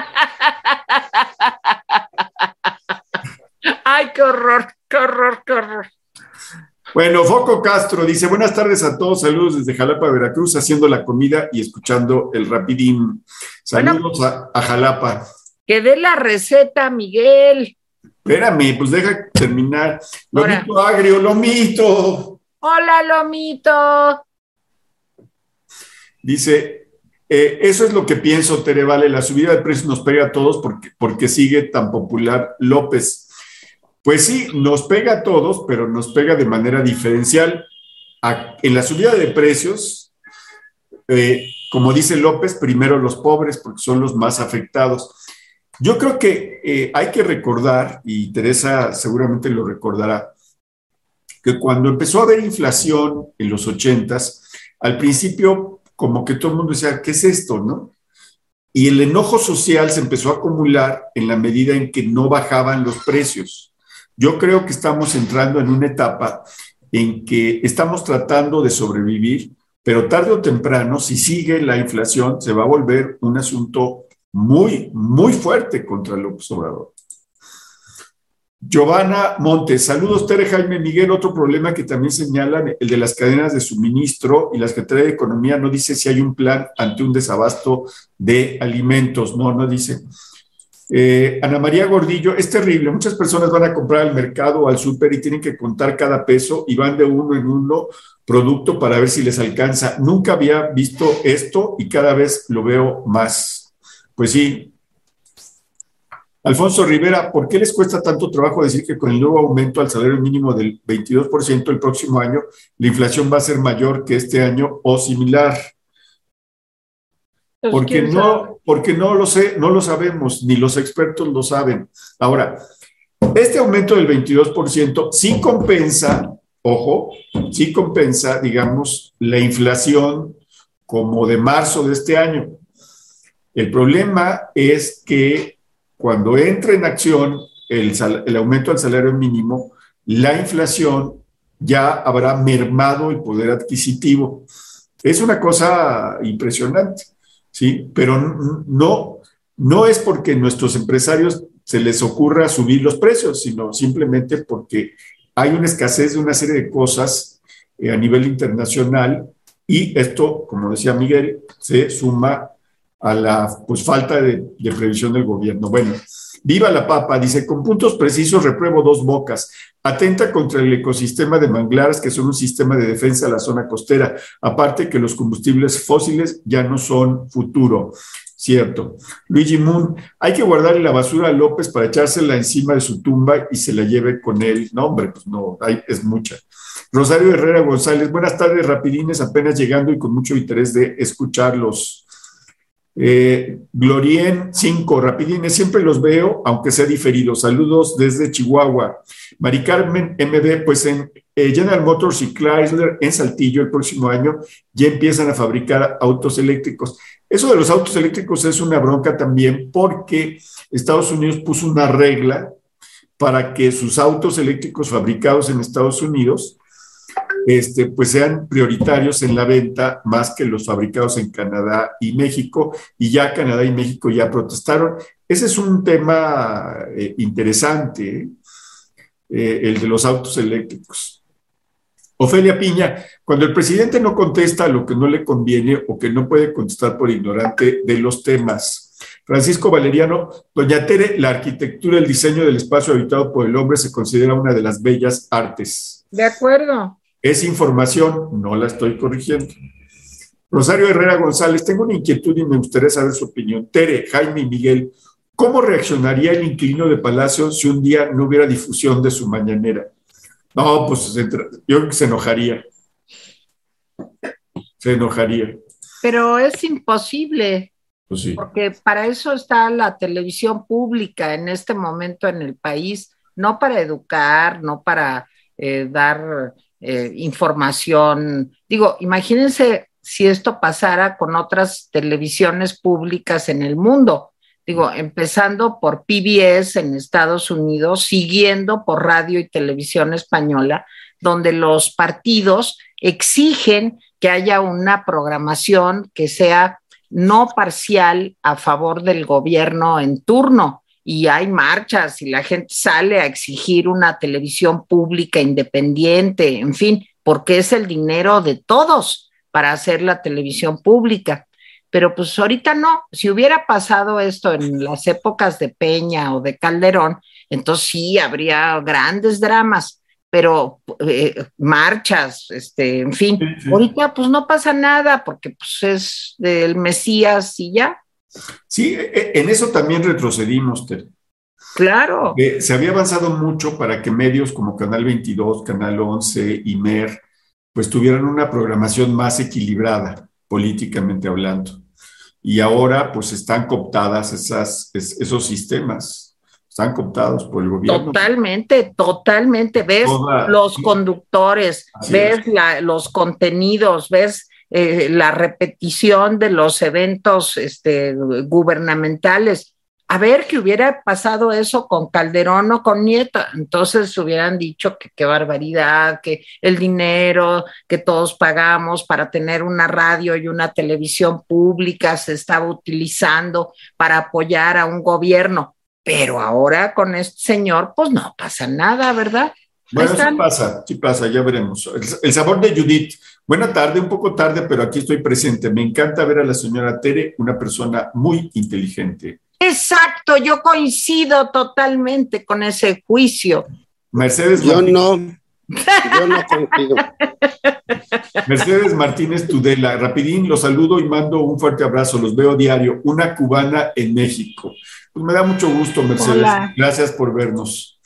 Ay, qué horror, qué horror, qué horror. Bueno, Foco Castro dice, buenas tardes a todos, saludos desde Jalapa, Veracruz, haciendo la comida y escuchando el rapidín. Saludos a, Jalapa. Que dé la receta, Miguel. Espérame, pues deja terminar. Lomito agrio, lomito. Hola, lomito. Dice, eh, eso es lo que pienso, Tere Vale, la subida de precios nos pega a todos porque, porque sigue tan popular López. Pues sí, nos pega a todos, pero nos pega de manera diferencial. en la subida de precios, eh, como dice López, primero los pobres, porque son los más afectados. Yo creo que eh, hay que recordar, y Teresa seguramente lo recordará, que cuando empezó a haber inflación en los ochentas, al principio como que todo el mundo decía, ¿qué es esto? ¿No? Y el enojo social se empezó a acumular en la medida en que no bajaban los precios. Yo creo que estamos entrando en una etapa en que estamos tratando de sobrevivir, pero tarde o temprano, si sigue la inflación, se va a volver un asunto muy, muy fuerte contra el Obrador. Giovanna Montes, saludos Tere Jaime Miguel, otro problema que también señalan, el de las cadenas de suministro y la Secretaría de Economía no dice si hay un plan ante un desabasto de alimentos, no, no dice. Eh, Ana María Gordillo, es terrible. Muchas personas van a comprar al mercado o al súper y tienen que contar cada peso y van de uno en uno producto para ver si les alcanza. Nunca había visto esto y cada vez lo veo más. Pues sí. Alfonso Rivera, ¿por qué les cuesta tanto trabajo decir que con el nuevo aumento al salario mínimo del 22% el próximo año, la inflación va a ser mayor que este año o similar? Pues, porque no, porque no lo sé, no lo sabemos, ni los expertos lo saben. Ahora, este aumento del 22% sí compensa, ojo, sí compensa, digamos, la inflación como de marzo de este año. El problema es que cuando entra en acción el, aumento al salario mínimo, la inflación ya habrá mermado el poder adquisitivo. Es una cosa impresionante. ¿sí? Pero no, no es porque nuestros empresarios se les ocurra subir los precios, sino simplemente porque hay una escasez de una serie de cosas eh, a nivel internacional y esto, como decía Miguel, se suma a la pues, falta de, previsión del gobierno. Bueno, Viva la papa, dice, con puntos precisos repruebo dos bocas. Atenta contra el ecosistema de manglares, que son un sistema de defensa de la zona costera. Aparte que los combustibles fósiles ya no son futuro. Cierto. Luigi Moon, hay que guardarle la basura a López para echársela encima de su tumba y se la lleve con él. No, hombre, pues no, hay, es mucha. Rosario Herrera González, buenas tardes, rapidines, apenas llegando y con mucho interés de escucharlos. Eh, Glorien 5, rapidines, siempre los veo, aunque sea diferido. Saludos desde Chihuahua. Mari Carmen MD, pues en eh, General Motors y Chrysler en Saltillo el próximo año ya empiezan a fabricar autos eléctricos. Eso de los autos eléctricos es una bronca también porque Estados Unidos puso una regla para que sus autos eléctricos fabricados en Estados Unidos este, pues sean prioritarios en la venta más que los fabricados en Canadá y México, y ya Canadá y México ya protestaron. Ese es un tema eh, interesante, eh, el de los autos eléctricos. Ofelia Piña, cuando el presidente no contesta lo que no le conviene o que no puede contestar por ignorante de los temas. Francisco Valeriano, Doña Tere, la arquitectura, el diseño del espacio habitado por el hombre se considera una de las bellas artes. De acuerdo. Es información, no la estoy corrigiendo. Rosario Herrera González, tengo una inquietud y me gustaría saber su opinión. Tere, Jaime y Miguel, ¿cómo reaccionaría el inquilino de Palacio si un día no hubiera difusión de su mañanera? No, pues yo creo que se enojaría. Se enojaría. Pero es imposible. Pues porque para eso está la televisión pública en este momento en el país, no para educar, no para eh, dar eh, información. Digo, imagínense si esto pasara con otras televisiones públicas en el mundo. Digo, empezando por PBS en Estados Unidos, siguiendo por radio y televisión española, donde los partidos exigen que haya una programación que sea no parcial a favor del gobierno en turno y hay marchas y la gente sale a exigir una televisión pública independiente, en fin, porque es el dinero de todos para hacer la televisión pública. Pero pues ahorita no, si hubiera pasado esto en las épocas de Peña o de Calderón, entonces sí habría grandes dramas, pero eh, marchas, este, en fin, ahorita pues no pasa nada porque pues es del Mesías y ya. Sí, e, en eso también retrocedimos, Claro. se había avanzado mucho para que medios como Canal 22, Canal 11 y MER pues tuvieran una programación más equilibrada, políticamente hablando. Y ahora pues están cooptadas esas, esos sistemas, están cooptados por el gobierno. Totalmente, totalmente. Ves los conductores, ves los contenidos, ves eh, la repetición de los eventos este, gubernamentales. A ver que hubiera pasado eso con Calderón o con Nieta, entonces hubieran dicho que qué barbaridad, que el dinero que todos pagamos para tener una radio y una televisión pública se estaba utilizando para apoyar a un gobierno. Pero ahora con este señor, pues no pasa nada, ¿verdad? Bueno, sí pasa, sí pasa, ya veremos. El, sabor de Judith. Buena tarde, un poco tarde, pero aquí estoy presente. Me encanta ver a la señora Tere, una persona muy inteligente. Exacto, yo coincido totalmente con ese juicio. Mercedes Yo no, yo no coincido. Mercedes Martínez Tudela, rapidín, los saludo y mando un fuerte abrazo, los veo diario, una cubana en México. Pues me da mucho gusto, Mercedes. Gracias por vernos.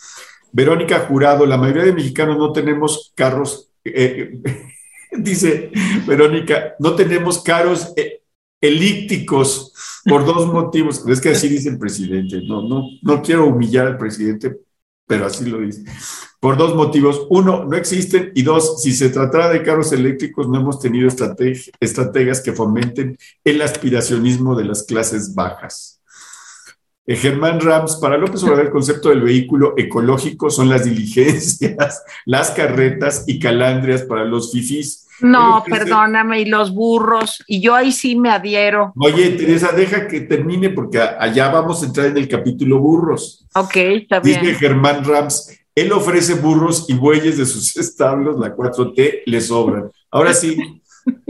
Verónica Jurado, la mayoría de mexicanos no tenemos carros, eh, dice Verónica, no tenemos carros eh, elípticos por dos motivos. Es que así dice el presidente. No, no, no quiero humillar al presidente, pero así lo dice. Por dos motivos. Uno, no existen. Y dos, si se tratara de carros eléctricos, no hemos tenido estrategias que fomenten el aspiracionismo de las clases bajas. Eh, Germán Rams, para López Obrador el concepto del vehículo ecológico son las diligencias, las carretas y calandrias para los fifís. No, perdóname, y los burros, y yo ahí sí me adhiero. Oye, Teresa, deja que termine porque allá vamos a entrar en el capítulo burros. Ok, está bien. Dice Germán Rams, él ofrece burros y bueyes de sus establos, la 4T le sobran. Ahora sí.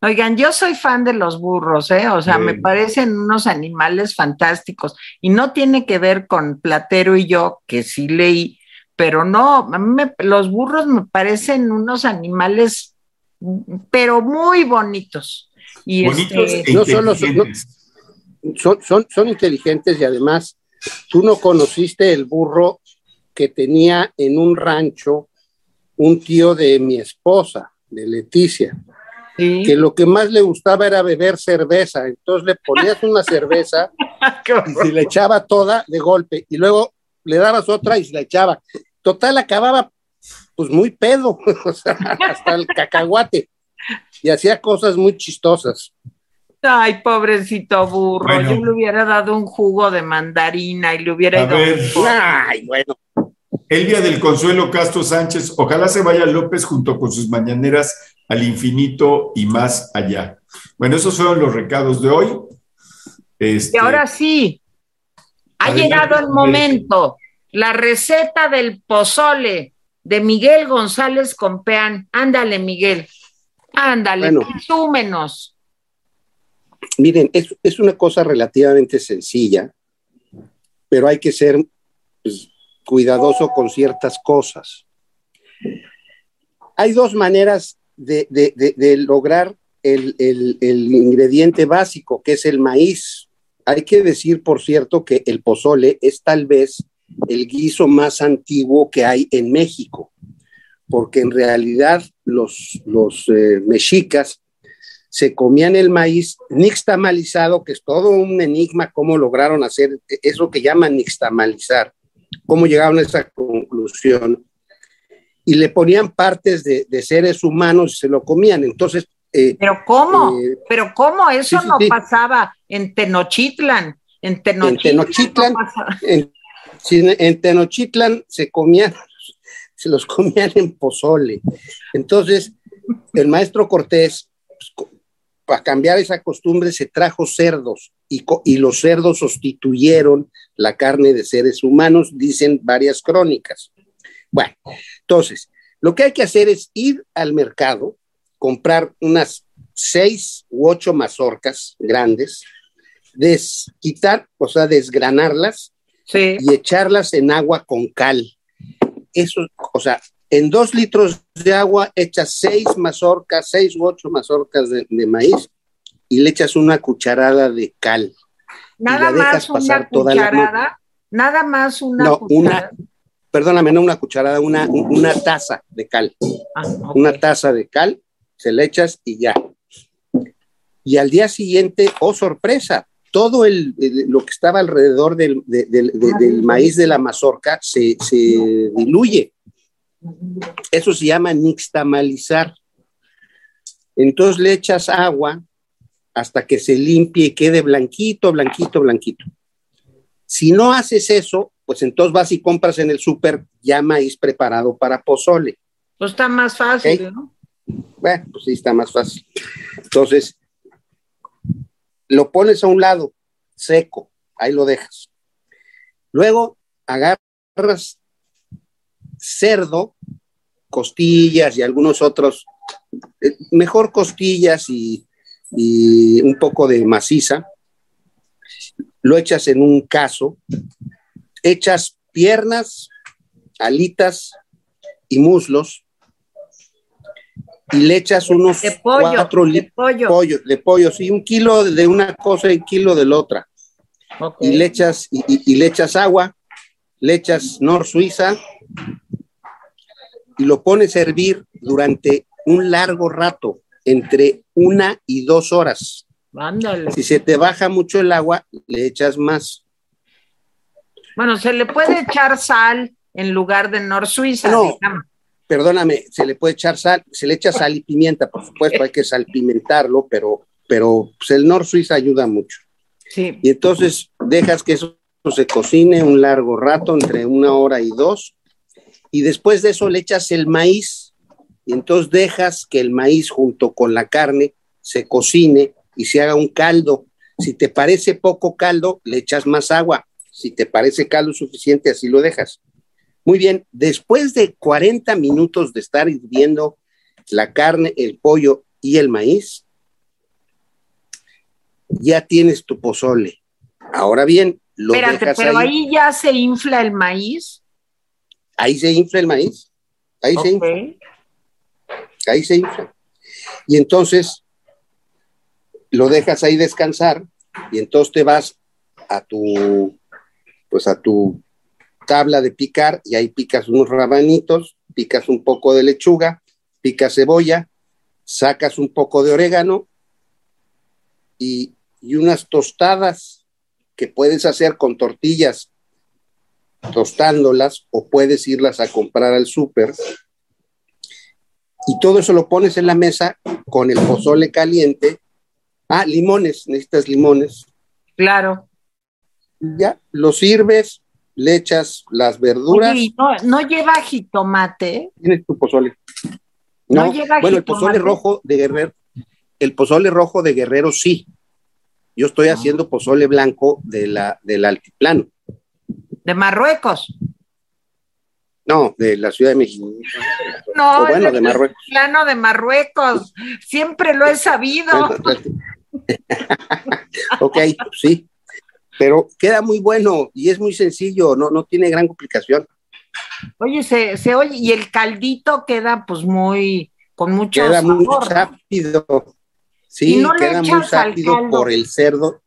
Oigan, yo soy fan de los burros, ¿eh? O sea, me parecen unos animales fantásticos y no tiene que ver con Platero y yo, que sí leí, pero no, a mí los burros me parecen unos animales, pero muy bonitos. Y bonitos este, e no solo son, son, son inteligentes y además tú no conociste el burro que tenía en un rancho un tío de mi esposa, de Leticia que lo que más le gustaba era beber cerveza. Entonces le ponías una cerveza y se le echaba toda de golpe y luego le dabas otra y se la echaba. Total, acababa pues muy pedo, o sea, hasta el cacahuate. Y hacía cosas muy chistosas. Ay, pobrecito burro, yo le hubiera dado un jugo de mandarina y le hubiera ido. Ay, bueno. Elvia del Consuelo Castro Sánchez, ojalá se vaya López junto con sus mañaneras al infinito y más allá. Bueno, esos fueron los recados de hoy. Este, y ahora sí, ha llegado el momento. La receta del pozole de Miguel González Compeán. Ándale, Miguel. Ándale, bueno, Miren, es, es, una cosa relativamente sencilla, pero hay que ser pues, cuidadoso con ciertas cosas. Hay dos maneras de, lograr el, ingrediente básico, que es el maíz. Hay que decir, por cierto, que el pozole es tal vez el guiso más antiguo que hay en México, porque en realidad los, los eh, mexicas se comían el maíz nixtamalizado, que es todo un enigma cómo lograron hacer eso que llaman nixtamalizar, cómo llegaron a esa conclusión y le ponían partes de, seres humanos y se lo comían. Entonces. Eh, ¿Pero cómo? Eh, ¿Pero cómo? Eso no pasaba en Tenochtitlan. En Tenochtitlan. En Tenochtitlan, se comían, se los comían en pozole. Entonces, el maestro Cortés pues, para cambiar esa costumbre se trajo cerdos y, y, los cerdos sustituyeron la carne de seres humanos, dicen varias crónicas. Bueno, entonces, lo que hay que hacer es ir al mercado, comprar unas seis u ocho mazorcas grandes, quitar, o sea, desgranarlas y echarlas en agua con cal. Eso, o sea, en dos litros de agua echas seis mazorcas, seis u ocho mazorcas de, maíz y le echas una cucharada de cal. Nada más una cucharada, nada más una no, Una, perdóname, no una cucharada, una, una taza de cal. Ah, una taza de cal, se le echas y ya. Y al día siguiente, oh sorpresa, todo el, lo que estaba alrededor del, del maíz de la mazorca se, se, diluye. Eso se llama nixtamalizar. Entonces le echas agua hasta que se limpie y quede blanquito, blanquito, blanquito. Si no haces eso, pues entonces vas y compras en el súper ya maíz preparado para pozole. Pues está más fácil, ¿no? Bueno, pues sí, está más fácil. Entonces, lo pones a un lado, seco, ahí lo dejas. Luego agarras cerdo, costillas y algunos otros, eh, mejor costillas y, y un poco de maciza, lo echas en un caso, echas piernas, alitas y muslos y le echas unos de pollo, cuatro de pollo. de pollo, sí, un kilo de una cosa y un kilo de la otra. Y le echas, y, le echas agua, le echas nor suiza y lo pones a hervir durante un largo rato, entre una y dos horas. Ándale. Si se te baja mucho el agua, le echas más. Bueno, se le puede echar sal en lugar de nor suiza. No, perdóname, se le puede echar sal, se le echa sal y pimienta, por supuesto, hay que salpimentarlo, pero, pero pues, el nor suiza ayuda mucho. Sí. Y entonces dejas que eso se cocine un largo rato, entre una hora y dos, y después de eso le echas el maíz, y entonces dejas que el maíz junto con la carne se cocine y se haga un caldo. Si te parece poco caldo, le echas más agua. Si te parece caldo suficiente, así lo dejas. Muy bien, después de 40 minutos de estar hirviendo la carne, el pollo y el maíz, ya tienes tu pozole. Ahora bien, lo Espérate, pero ahí. ya se infla el maíz. Ahí se infla el maíz. Ahí se infla. Ahí se infla. Y entonces lo dejas ahí descansar y entonces te vas a tu pues a tu tabla de picar y ahí picas unos rabanitos, picas un poco de lechuga, picas cebolla, sacas un poco de orégano y, unas tostadas que puedes hacer con tortillas tostándolas o puedes irlas a comprar al súper. Y todo eso lo pones en la mesa con el pozole caliente. Ah, limones, necesitas limones. Claro. Ya, lo sirves, le echas las verduras. no, lleva jitomate. Tienes tu pozole. No, lleva bueno, el pozole rojo de Guerrero, el pozole rojo de Guerrero sí. Yo estoy ah. haciendo pozole blanco de la, del altiplano. ¿De Marruecos? No, de la Ciudad de México. No, bueno, de Marruecos. Plano de Marruecos. Siempre lo he sabido. ok, sí pero queda muy bueno y es muy sencillo, no, no tiene gran complicación. Oye, se, se oye, y el caldito queda pues muy, con mucho Queda muy rápido. Sí, queda muy rápido por el cerdo.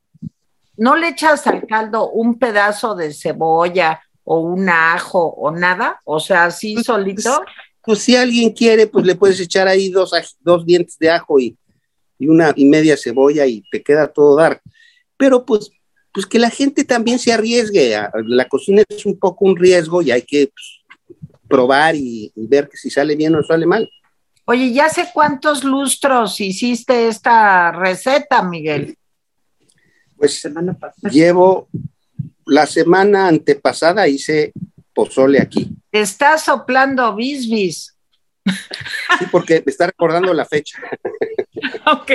¿No le echas al caldo un pedazo de cebolla o un ajo o nada? O sea, así pues, solito. Pues, si alguien quiere, pues le puedes echar ahí dos, dos dientes de ajo y, y una y media cebolla y te queda todo dar. Pero pues pues que la gente también se arriesgue. La cocina es un poco un riesgo y hay que pues, probar y, ver que si sale bien o sale mal. Oye, ¿ya sé cuántos lustros hiciste esta receta, Miguel? Pues llevo la semana antepasada hice pozole aquí. Te estás soplando bisbis. Sí, porque me está recordando la fecha. Ok.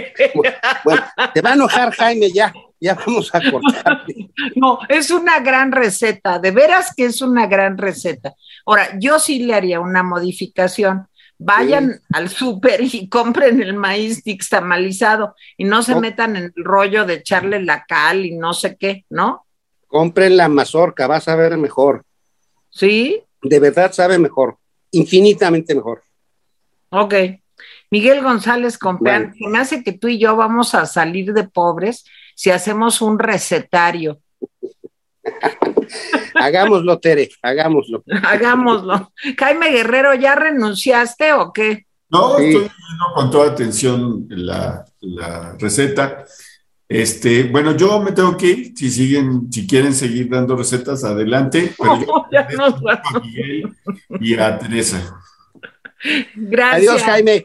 Bueno, te va a enojar, Jaime, ya, ya vamos a cortar. No, es una gran receta, de veras que es una gran receta. Ahora, yo sí le haría una modificación. Vayan al súper y compren el maíz nixtamalizado y no se No. metan en el rollo de echarle la cal y no sé qué, ¿no? Compren la mazorca, vas a ver mejor. ¿Sí? De verdad sabe mejor, infinitamente mejor. Ok. Miguel González Compeán, Bueno. me hace que tú y yo vamos a salir de pobres si hacemos un recetario. Hagámoslo, Tere, hagámoslo. Hagámoslo. Jaime Guerrero, ¿ya renunciaste o qué? No, Sí. estoy viendo con toda atención la, la receta. Este, bueno, yo me tengo que ir. Si siguen, si quieren seguir dando recetas, adelante. Pero yo Ya nos agradezco a Miguel y a Teresa. Gracias. Adiós, Jaime.